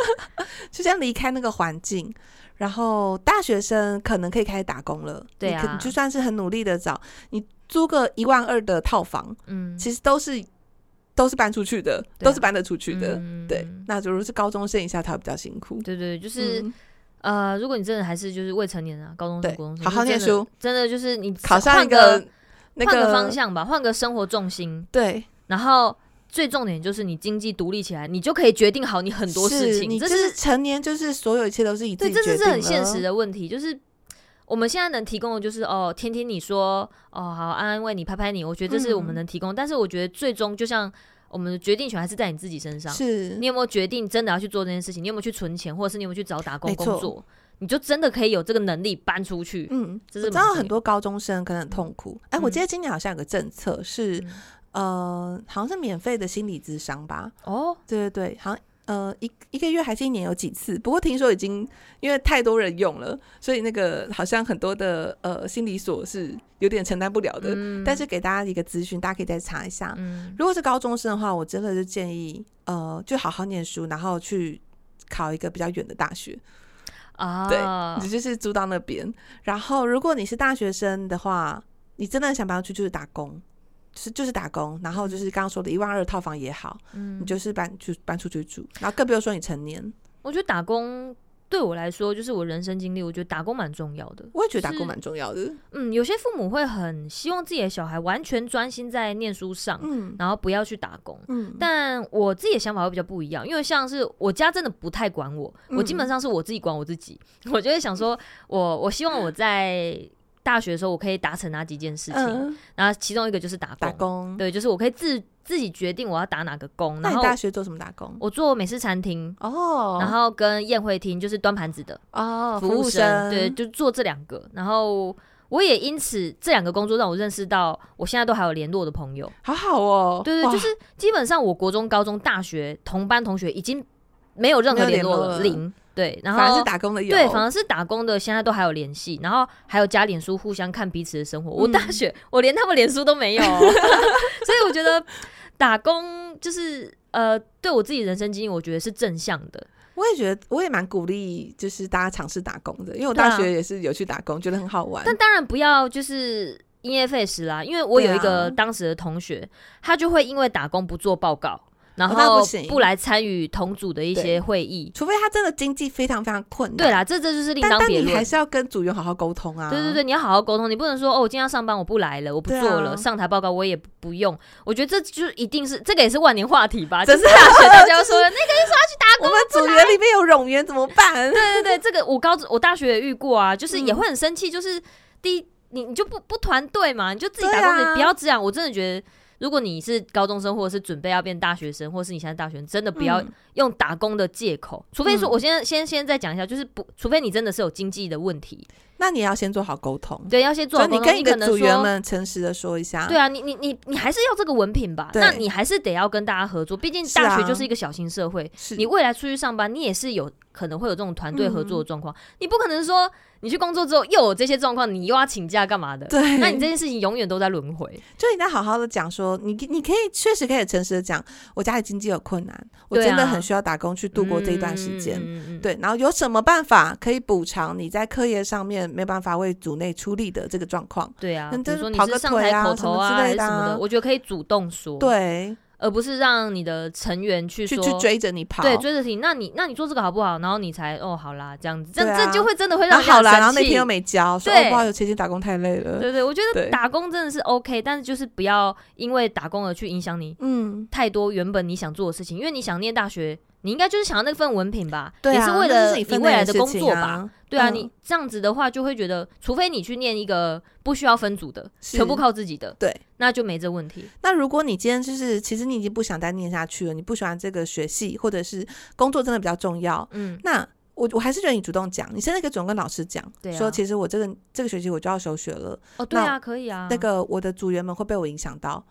Speaker 2: <laughs> 就这样离开那个环境。然后大学生可能可以开始打工了，对啊，你就算是很努力的找，你租个一万二的套房，嗯，其实都是都是搬出去的，啊、都是搬得出去的，嗯、对。那如果是高中生以下，他会比较辛苦，
Speaker 1: 对对，就是、嗯、呃，如果你真的还是就是未成年啊，高中生、高中生，
Speaker 2: 好好念书，
Speaker 1: 真的就是你
Speaker 2: 考上一个那个
Speaker 1: 换个方向吧，换个生活重心，
Speaker 2: 对，
Speaker 1: 然后。最重点就是你经济独立起来，你就可以决定好你很多事情。
Speaker 2: 你这是成年，就是所有一切都是以自己决定。
Speaker 1: 对，这是很现实的问题。就是我们现在能提供的，就是哦，听听你说，哦，好，安安慰你，拍拍你。我觉得这是我们能提供。嗯、但是我觉得最终，就像我们的决定权还是在你自己身上。是你有没有决定真的要去做这件事情？你有没有去存钱，或者是你有没有去找打工工作？错你就真的可以有这个能力搬出去。嗯，这是我知
Speaker 2: 道很多高中生可能很痛苦。哎、嗯，我记得今年好像有个政策是。嗯呃，好像是免费的心理咨商吧？哦，对对对，好像呃一一个月还是一年有几次，不过听说已经因为太多人用了，所以那个好像很多的呃心理所是有点承担不了的。嗯、但是给大家一个资讯，大家可以再查一下。嗯、如果是高中生的话，我真的就建议呃就好好念书，然后去考一个比较远的大学。啊，对，你就是租到那边。然后，如果你是大学生的话，你真的想搬出去就是打工，就是就是打工。然后就是刚刚说的一万二套房也好，嗯，你就是搬就搬出去住。然后更不用说你成年，
Speaker 1: 我觉得打工。对我来说，就是我人生经历，我觉得打工蛮重要的。
Speaker 2: 我也觉得打工蛮重要的。
Speaker 1: 嗯，有些父母会很希望自己的小孩完全专心在念书上，嗯，然后不要去打工。嗯，但我自己的想法会比较不一样，因为像是我家真的不太管我，嗯，我基本上是我自己管我自己。<laughs> 我就会想说，我我希望我在。大学的时候，我可以达成哪几件事情？嗯、然后其中一个就是打工。打工，对，就是我可以自自己决定我要打哪个工。
Speaker 2: 然后大学做什么打工？
Speaker 1: 我做美式餐厅哦，然后跟宴会厅，就是端盘子的哦，服务生。对，就做这两个。然后我也因此这两个工作让我认识到，我现在都还有联络的朋友，
Speaker 2: 好好哦。
Speaker 1: 对对，就是基本上我国中、高中、大学同班同学已经没有任何联络了，零。对，然后
Speaker 2: 反而是打工的有，
Speaker 1: 对，反而是打工的，现在都还有联系，然后还有加脸书，互相看彼此的生活。嗯、我大学我连他们脸书都没有，<laughs> 所以我觉得打工就是呃，对我自己人生经历，我觉得是正向的。
Speaker 2: 我也觉得，我也蛮鼓励，就是大家尝试打工的，因为我大学也是有去打工，啊、觉得很好玩。
Speaker 1: 但当然不要就是因噎废食啦，因为我有一个当时的同学，啊、他就会因为打工不做报告。然后不来参与同组的一些会议，
Speaker 2: 除非他真的经济非常非常困难。
Speaker 1: 对啦，这这就是另当别论。但
Speaker 2: 你还是要跟组员好好沟通啊。
Speaker 1: 对对对，你要好好沟通，你不能说哦，我今天要上班，我不来了，我不做了，上台报告我也不用。我觉得这就一定是这个也是万年话题吧。就是大学大家 <laughs> 说的那个人说要去打工，
Speaker 2: 我们组员里面有冗员怎么办？<laughs> 对
Speaker 1: 对对，这个我高我大学也遇过啊，就是也会很生气，就是第一你你就不不团队嘛，你就自己打工，你不要这样。我真的觉得。如果你是高中生，或者是准备要变大学生，或者是你现在大学生，真的不要用打工的借口。嗯、除非说，我先先先再讲一下，就是不，除非你真的是有经济的问题，
Speaker 2: 那你要先做好沟通。
Speaker 1: 对，要先做好沟通。你跟你的
Speaker 2: 组员们诚实的说一下。
Speaker 1: 对啊，你你你你还是要这个文凭吧？那你还是得要跟大家合作，毕竟大学就是一个小型社会。你未来出去上班，你也是有可能会有这种团队合作的状况。嗯、你不可能说。你去工作之后又有这些状况，你又要请假干嘛的？对，那你这件事情永远都在轮回。
Speaker 2: 就你在好好的讲说，你你可以确实可以诚实的讲，我家里经济有困难，我真的很需要打工去度过这一段时间。对，啊、对，然后有什么办法可以补偿你在课业上面没办法为组内出力的这个状况？
Speaker 1: 对啊，比如说你是上台口头啊，什么之类的、啊、什么的，我觉得可以主动说。
Speaker 2: 对。
Speaker 1: 而不是让你的成员去说
Speaker 2: 去，去追着你跑，
Speaker 1: 对，追着你。那你那你做这个好不好？然后你才哦，好啦，这样子，这、啊、这就会真的会让人好啦。
Speaker 2: 然后那天又没交，说对哦，不好意思，前天打工太累了。
Speaker 1: 对，对对，我觉得打工真的是 OK，但是就是不要因为打工而去影响你嗯太多原本你想做的事情，因为你想念大学。你应该就是想要那份文凭吧？对啊，也是为了你未来的工作吧？对啊，你这样子的话就会觉得，除非你去念一个不需要分组的，全部靠自己的，对，那就没这问题。
Speaker 2: 那如果你今天就是，其实你已经不想再念下去了，你不喜欢这个学系，或者是工作真的比较重要，嗯，那我我还是觉得你主动讲，你现在可以主动跟老师讲，说其实我这个这个学期我就要休学了。
Speaker 1: 哦，对啊，可以啊。
Speaker 2: 那个我的组员们会被我影响到。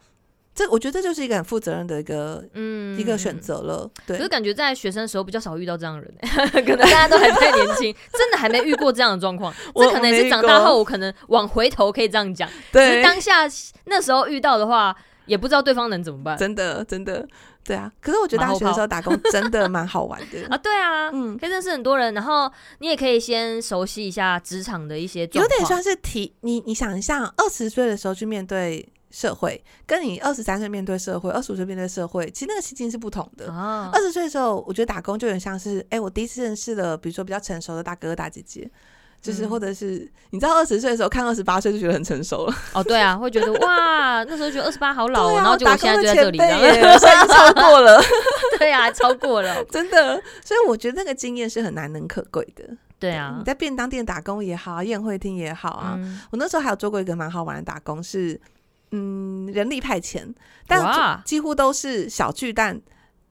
Speaker 2: 这我觉得这就是一个很负责任的一个嗯一个选择了，对。可
Speaker 1: 是感觉在学生的时候比较少遇到这样的人，<laughs> 可能大家都还太年轻，真的还没遇过这样的状况。<laughs> 这可能也是长大后我可能往回头可以这样讲，对。当下那时候遇到的话，也不知道对方能怎么办。
Speaker 2: 真的真的，对啊。可是我觉得大学的时候打工真的蛮好玩的啊，对啊，嗯，可以认识很多人，然后你也可以先熟悉一下职场的一些，有点算是提你你想一下，二十岁的时候去面对。社会跟你二十三岁面对社会，二十五岁面对社会，其实那个心境是不同的。二十岁的时候，我觉得打工就有点像是，哎、欸，我第一次认识了，比如说比较成熟的大哥哥大姐姐，就是或者是、嗯、你知道，二十岁的时候看二十八岁就觉得很成熟了。哦，对啊，会觉得哇，那时候觉得二十八好老，啊、然后结果现在就在这里，然后现在超过了。<laughs> 对啊，超过了，<laughs> 真的。所以我觉得那个经验是很难能可贵的。对啊，你在便当店打工也好，宴会厅也好啊。嗯、我那时候还有做过一个蛮好玩的打工是。嗯，人力派遣，但几乎都是小巨蛋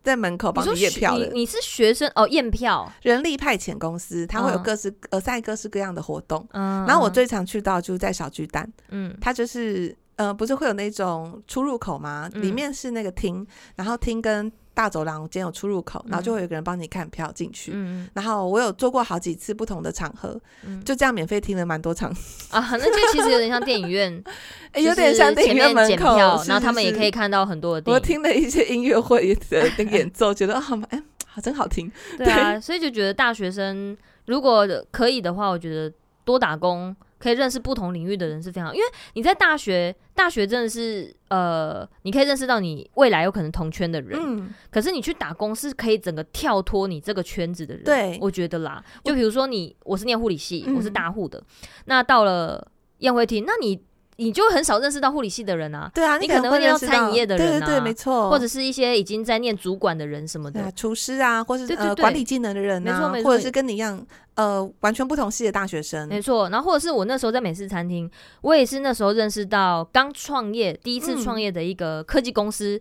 Speaker 2: 在门口帮你验票的。你，你是学生哦，验票。人力派遣公司，它会有各式呃，赛各式各样的活动。嗯，然后我最常去到就是在小巨蛋。嗯，它就是呃，不是会有那种出入口吗？里面是那个厅，然后厅跟大走廊间有出入口，然后就会有个人帮你看票进去。嗯，然后我有做过好几次不同的场合，就这样免费听了蛮多场
Speaker 1: 啊。<laughs> 那就其实有点像电影院，<laughs>
Speaker 2: 有点像电影院门口，然
Speaker 1: 后他们也可以看到很多的。
Speaker 2: 我听了一些音乐会的演奏，觉得好哎，好真好听。
Speaker 1: 对啊，所以就觉得大学生如果可以的话，我觉得多打工。可以认识不同领域的人是非常，因为你在大学，大学真的是呃，你可以认识到你未来有可能同圈的人。嗯，可是你去打工是可以整个跳脱你这个圈子的人。
Speaker 2: 对，
Speaker 1: 我觉得啦，就比如说你，我是念护理系，我是大护的，嗯，那到了宴会厅，那你。你就很少认识到护理系的人啊，
Speaker 2: 对啊，
Speaker 1: 你可能会念到餐饮业的人啊，
Speaker 2: 对对对，没错，
Speaker 1: 或者是一些已经在念主管的人什么的，
Speaker 2: 厨师啊，或者是呃管理技能的人啊，没错没错，或者是跟你一样呃完全不同系的大学生，
Speaker 1: 没错。然后或者是我那时候在美式餐厅，我也是那时候认识到刚创业第一次创业的一个科技公司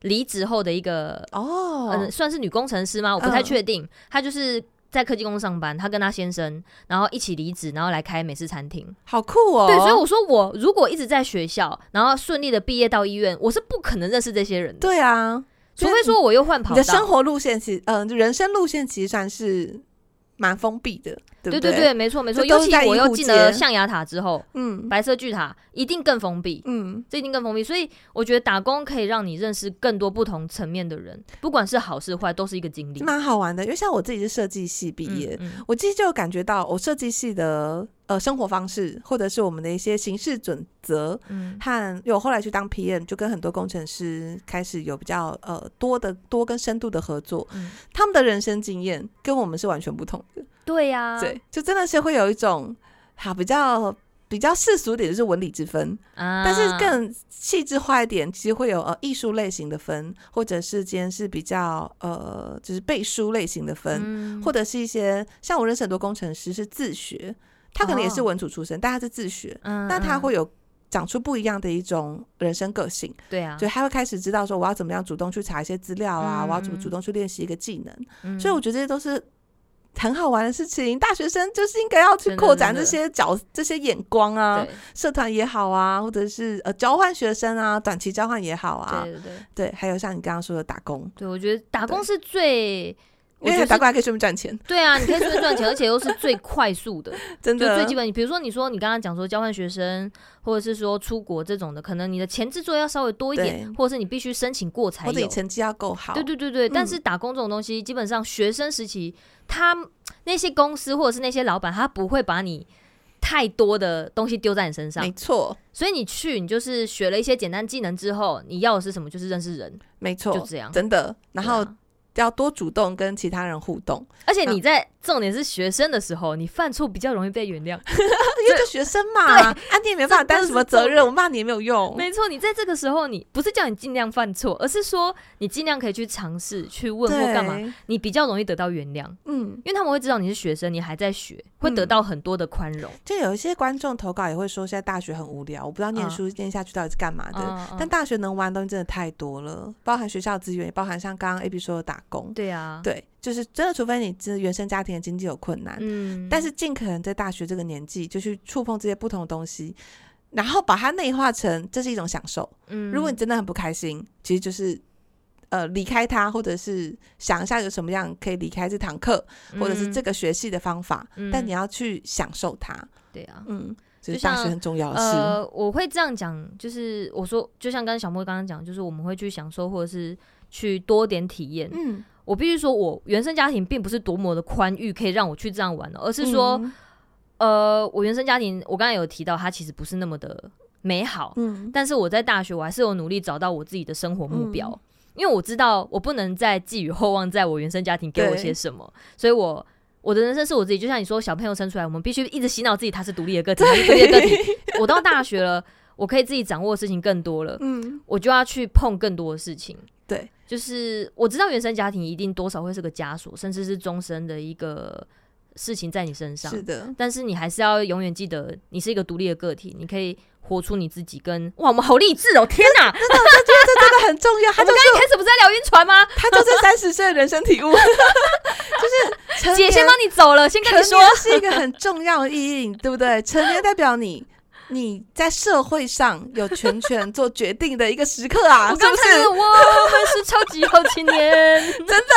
Speaker 1: 离职后的一个哦，嗯，算是女工程师吗？我不太确定，她就是。在科技公司上班，他跟他先生，然后一起离职，然后来开美式餐厅，
Speaker 2: 好酷哦！
Speaker 1: 对，所以我说我如果一直在学校，然后顺利的毕业到医院，我是不可能认识这些人的。
Speaker 2: 对啊，
Speaker 1: 除非说我又换跑道。
Speaker 2: 你的生活路线其实，嗯、呃，人生路线其实算是。蛮封闭的，对对，
Speaker 1: 对对，没错没错。尤其我又进了象牙塔之后，嗯，白色巨塔一定更封闭，嗯，这一定更封闭。所以我觉得打工可以让你认识更多不同层面的人，不管是好是坏，都是一个经历，
Speaker 2: 蛮好玩的。因为像我自己是设计系毕业，嗯嗯、我其实就感觉到我设计系的。呃，生活方式或者是我们的一些行事准则，嗯，和有后来去当 PM，就跟很多工程师开始有比较呃多的多跟深度的合作，嗯，他们的人生经验跟我们是完全不同的，
Speaker 1: 对呀，啊，
Speaker 2: 对，就真的是会有一种好比较比较世俗点，就是文理之分啊，但是更细致化一点，其实会有呃艺术类型的分，或者是今天是比较呃就是背书类型的分，嗯，或者是一些像我认识很多工程师是自学。他可能也是文组出身，哦、但他是自学，嗯，那他会有长出不一样的一种人生个性，
Speaker 1: 对啊，
Speaker 2: 所以他会开始知道说我要怎么样主动去查一些资料啊，嗯、我要怎么主动去练习一个技能，嗯，所以我觉得这些都是很好玩的事情。大学生就是应该要去扩展这些角这些眼光啊，社团也好啊，或者是呃交换学生啊，短期交换也好啊，对对对，对，还有像你刚刚说的打工，
Speaker 1: 对我觉得打工是最。
Speaker 2: 因为打工还可以顺便赚钱，
Speaker 1: 对啊，你可以顺便赚钱，而且又是最快速的，<laughs>
Speaker 2: 真的
Speaker 1: 最基本。你比如说，你说你刚刚讲说交换学生，或者是说出国这种的，可能你的前置作业要稍微多一点，或者是你必须申请过才有，
Speaker 2: 或者你成绩要够好。
Speaker 1: 对对对对，但是打工这种东西，基本上学生时期，他那些公司或者是那些老板，他不会把你太多的东西丢在你身上，
Speaker 2: 没错。
Speaker 1: 所以你去，你就是学了一些简单技能之后，你要的是什么？就是认识人，
Speaker 2: 没错，
Speaker 1: 就这样，
Speaker 2: 真的。然后。要多主动跟其他人互动，
Speaker 1: 而且你在重点是学生的时候，你犯错比较容易被原谅，<laughs>
Speaker 2: 因为就学生嘛，<laughs> 安迪也没办法担什么责任，我骂你也没有用。
Speaker 1: 没错，你在这个时候，你不是叫你尽量犯错，而是说你尽量可以去尝试去问或干嘛，你比较容易得到原谅。嗯，因为他们会知道你是学生，你还在学，会得到很多的宽容。
Speaker 2: 就有一些观众投稿也会说，现在大学很无聊，我不知道念书念下去到底是干嘛的。但大学能玩的东西真的太多了，包含学校资源，也包含像刚刚 AB 说的打工。
Speaker 1: 对啊。
Speaker 2: 对，就是真的，除非你这原生家庭的经济有困难，嗯，但是尽可能在大学这个年纪就去触碰这些不同的东西，然后把它内化成这是一种享受。嗯，如果你真的很不开心，其实就是呃离开它，或者是想一下有什么样可以离开这堂课，或者是这个学系的方法，嗯，但你要去享受它。
Speaker 1: 对啊，
Speaker 2: 嗯，所以大学很重要的事。
Speaker 1: 呃，我会这样讲，就是我说，就像刚刚小莫刚刚讲，就是我们会去享受，或者是去多点体验。嗯。我必须说，我原生家庭并不是多么的宽裕，可以让我去这样玩的，而是说，嗯、呃，我原生家庭，我刚才有提到，它其实不是那么的美好。嗯，但是我在大学，我还是有努力找到我自己的生活目标，嗯、因为我知道我不能再寄予厚望在我原生家庭给我些什么，所以我我的人生是我自己。就像你说，小朋友生出来，我们必须一直洗脑自己，他是独立的个体，<laughs> 他是独立的个体。我到大学了，我可以自己掌握的事情更多了，嗯，我就要去碰更多的事情。
Speaker 2: 对，
Speaker 1: 就是我知道原生家庭一定多少会是个枷锁，甚至是终身的一个事情在你身上。
Speaker 2: 是的，
Speaker 1: 但是你还是要永远记得，你是一个独立的个体，你可以活出你自己跟。跟哇，我们好励志哦！天哪，
Speaker 2: 真的，我觉得这真的很重要。<laughs> 他就
Speaker 1: 刚一开始不是在聊晕船吗？
Speaker 2: 他就是三十岁的人生体悟，<laughs> 就是
Speaker 1: 姐先帮你走了，先跟你说
Speaker 2: 是一个很重要的意义，对不对？成年代表你。你在社会上有全权做决定的一个时刻啊！<laughs>
Speaker 1: 我刚才是我们是超级好青年，<laughs>
Speaker 2: 真的，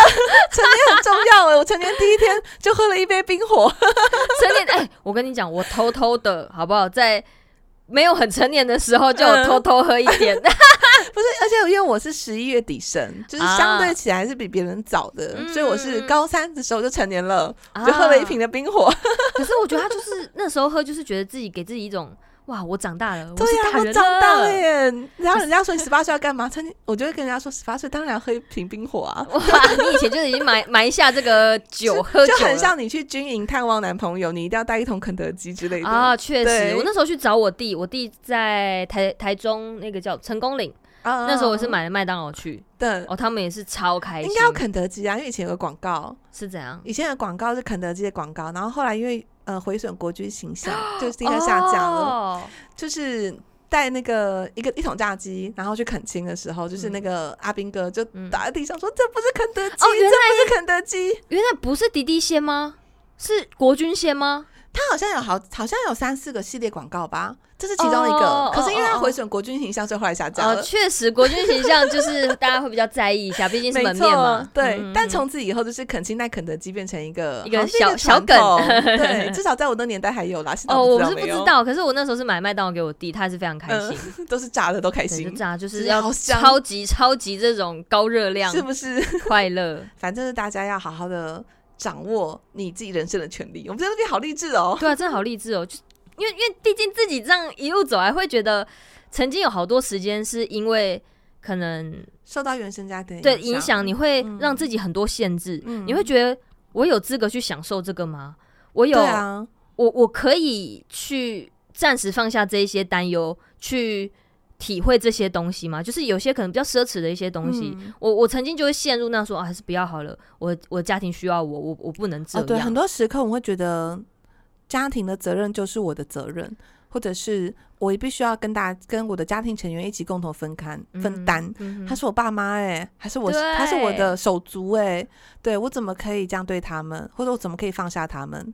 Speaker 2: 成年很重要哎！我成年第一天就喝了一杯冰火，<laughs>
Speaker 1: 成年哎，我跟你讲，我偷偷的好不好？在没有很成年的时候就偷偷喝一点，不
Speaker 2: 是，而且因为我是十一月底生，就是相对起来是比别人早的，所以我是高三的时候就成年了，就喝了一瓶的冰火。
Speaker 1: 可是我觉得他就是那时候喝，就是觉得自己给自己一种。哇！我长大了，
Speaker 2: 对呀，我长大了耶！然后人家说你十八岁要干嘛？曾经我就会跟人家说，十八岁当然要喝一瓶冰火啊！<laughs>
Speaker 1: 哇，你以前就已经埋埋下这个酒喝酒，
Speaker 2: 就很像你去军营探望男朋友，你一定要带一桶肯德基之类的
Speaker 1: 啊！确实，我那时候去找我弟，我弟在台台中那个叫成功岭，那时候我是买了麦当劳去，对哦，他们也是超开心，
Speaker 2: 应该有肯德基啊，因为以前有个广告
Speaker 1: 是怎样？
Speaker 2: 以前的广告是肯德基的广告，然后后来因为。呃，毁损国军形象，就是 <gasps> 应该下架了。Oh. 就是带那个一个一桶炸鸡，然后去恳亲的时候，就是那个阿兵哥就打在地上说：“嗯、这不是肯德基，哦，这不是肯德基，
Speaker 1: 原来不是滴滴鲜吗？是国军鲜吗？”
Speaker 2: 他好像有好，好像有三四个系列广告吧。这是其中一个，oh, 可是因为他毁损国军形象，所以后来下架了。
Speaker 1: 确、uh, 实，国军形象就是大家会比较在意一下，毕竟是门面嘛。
Speaker 2: 对，嗯、但从此以后就是肯亲奈肯德基变成一个
Speaker 1: 一个小小梗。<laughs>
Speaker 2: 对，至少在我那年代还有啦。
Speaker 1: 哦，我是不知道，可是我那时候是买麦当劳给我弟，他是非常开心，
Speaker 2: 嗯、都是炸的都开心，
Speaker 1: 炸就是要超级超级这种高热量，
Speaker 2: 是不是
Speaker 1: 快乐？<laughs>
Speaker 2: 反正是大家要好好的掌握你自己人生的权利。我们在那边好励志哦，
Speaker 1: 对啊，真的好励志哦，就。因为，因为毕竟自己这样一路走来，会觉得曾经有好多时间是因为可能
Speaker 2: 受到原生家庭
Speaker 1: 对影响，你会让自己很多限制。嗯、你会觉得我有资格去享受这个吗？我有，啊、我我可以去暂时放下这一些担忧，去体会这些东西吗？就是有些可能比较奢侈的一些东西，嗯、我我曾经就会陷入那说啊，还是不要好了。我我家庭需要我，我我不能这样。哦、
Speaker 2: 对，很多时刻我会觉得。家庭的责任就是我的责任，或者是我也必须要跟大家、跟我的家庭成员一起共同分担、分担。嗯嗯、他是我爸妈哎、欸，还是我，他是我的手足哎、欸，对，我怎么可以这样对他们，或者我怎么可以放下他们？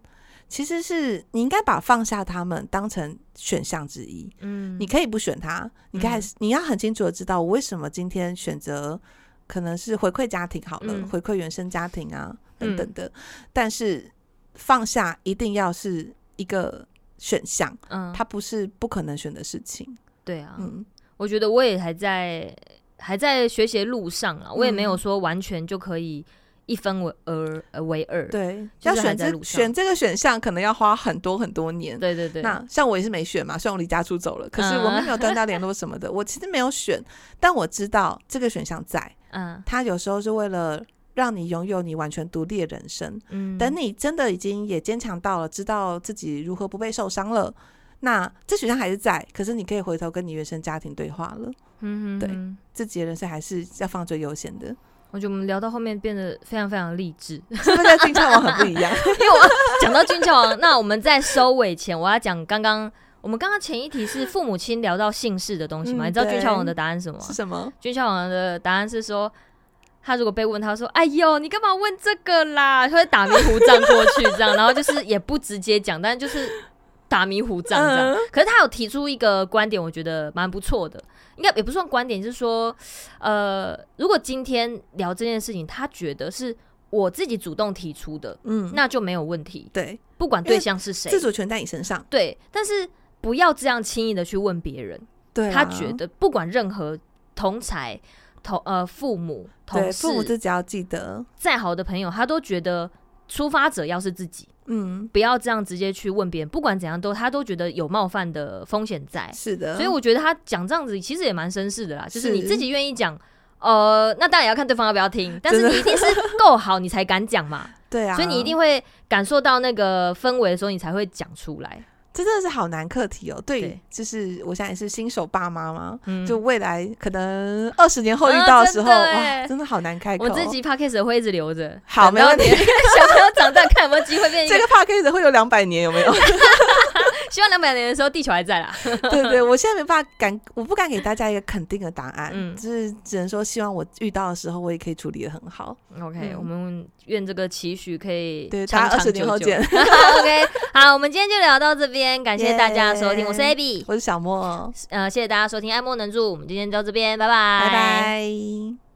Speaker 2: 其实是你应该把放下他们当成选项之一。嗯，你可以不选他，你可以、嗯、你要很清楚的知道我为什么今天选择可能是回馈家庭好了，嗯、回馈原生家庭啊等等的，嗯、但是。放下一定要是一个选项，嗯，它不是不可能选的事情。
Speaker 1: 对啊，嗯，我觉得我也还在还在学习路上啊，我也没有说完全就可以一分为二为二。
Speaker 2: 对，要选这选这个选项，可能要花很多很多年。
Speaker 1: 对对对。
Speaker 2: 那像我也是没选嘛，虽然我离家出走了，可是我们没有断掉联络什么的。我其实没有选，但我知道这个选项在。嗯，他有时候是为了。让你拥有你完全独立的人生。嗯，等你真的已经也坚强到了，知道自己如何不被受伤了，那这选项还是在。可是你可以回头跟你原生家庭对话了。嗯对，自己的人生还是要放最优先的。
Speaker 1: 我觉得我们聊到后面变得非常非常励志，
Speaker 2: 是不是跟俊俏王很不一样？<laughs>
Speaker 1: 因为我讲到俊俏王，那我们在收尾前，我要讲刚刚我们刚刚前一题是父母亲聊到姓氏的东西嘛？嗯、你知道俊俏王的答案是什么？
Speaker 2: 是什么？
Speaker 1: 俊俏王的答案是说。他如果被问，他说：“哎呦，你干嘛问这个啦？”他会打迷糊仗过去，这样，<laughs> 然后就是也不直接讲，但就是打迷糊仗这样。可是他有提出一个观点，我觉得蛮不错的，应该也不算观点，就是说，呃，如果今天聊这件事情，他觉得是我自己主动提出的，嗯，那就没有问题。对，不管对象是谁，
Speaker 2: 自主权在你身上。
Speaker 1: 对，但是不要这样轻易的去问别人。对，他觉得不管任何同侪。同呃，父母、同事，
Speaker 2: 父母自己要记得，
Speaker 1: 再好的朋友，他都觉得出发者要是自己，嗯，不要这样直接去问别人，不管怎样都，他都觉得有冒犯的风险在。
Speaker 2: 是的，
Speaker 1: 所以我觉得他讲这样子其实也蛮绅士的啦，就是你自己愿意讲，呃，那当然也要看对方要不要听，但是你一定是够好，你才敢讲嘛。<laughs> 对啊，所以你一定会感受到那个氛围的时候，你才会讲出来。
Speaker 2: 这真的是好难课题哦，对，对就是我现在也是新手爸妈嘛，嗯、就未来可能二十年后遇到的时候，啊、哇，真的好难开口。
Speaker 1: 我这集 podcast 会一直留着，
Speaker 2: 好，没问题。
Speaker 1: 小朋友长大看有没有机会变。
Speaker 2: 这个 podcast 会有两百年有没有？<laughs>
Speaker 1: 希望两百年的时候地球还在啦。<laughs>
Speaker 2: 对对，我现在没办法敢，我不敢给大家一个肯定的答案，嗯，就是只能说希望我遇到的时候，我也可以处理的很好。
Speaker 1: OK，我们愿这个期许可以
Speaker 2: 对，大家二十年后见。<laughs>
Speaker 1: OK，好，我们今天就聊到这边，感谢大家的收听，我是 Abby，
Speaker 2: 我是小莫，
Speaker 1: 呃，谢谢大家收听爱莫能助，我们今天就到这边，拜拜，
Speaker 2: 拜拜。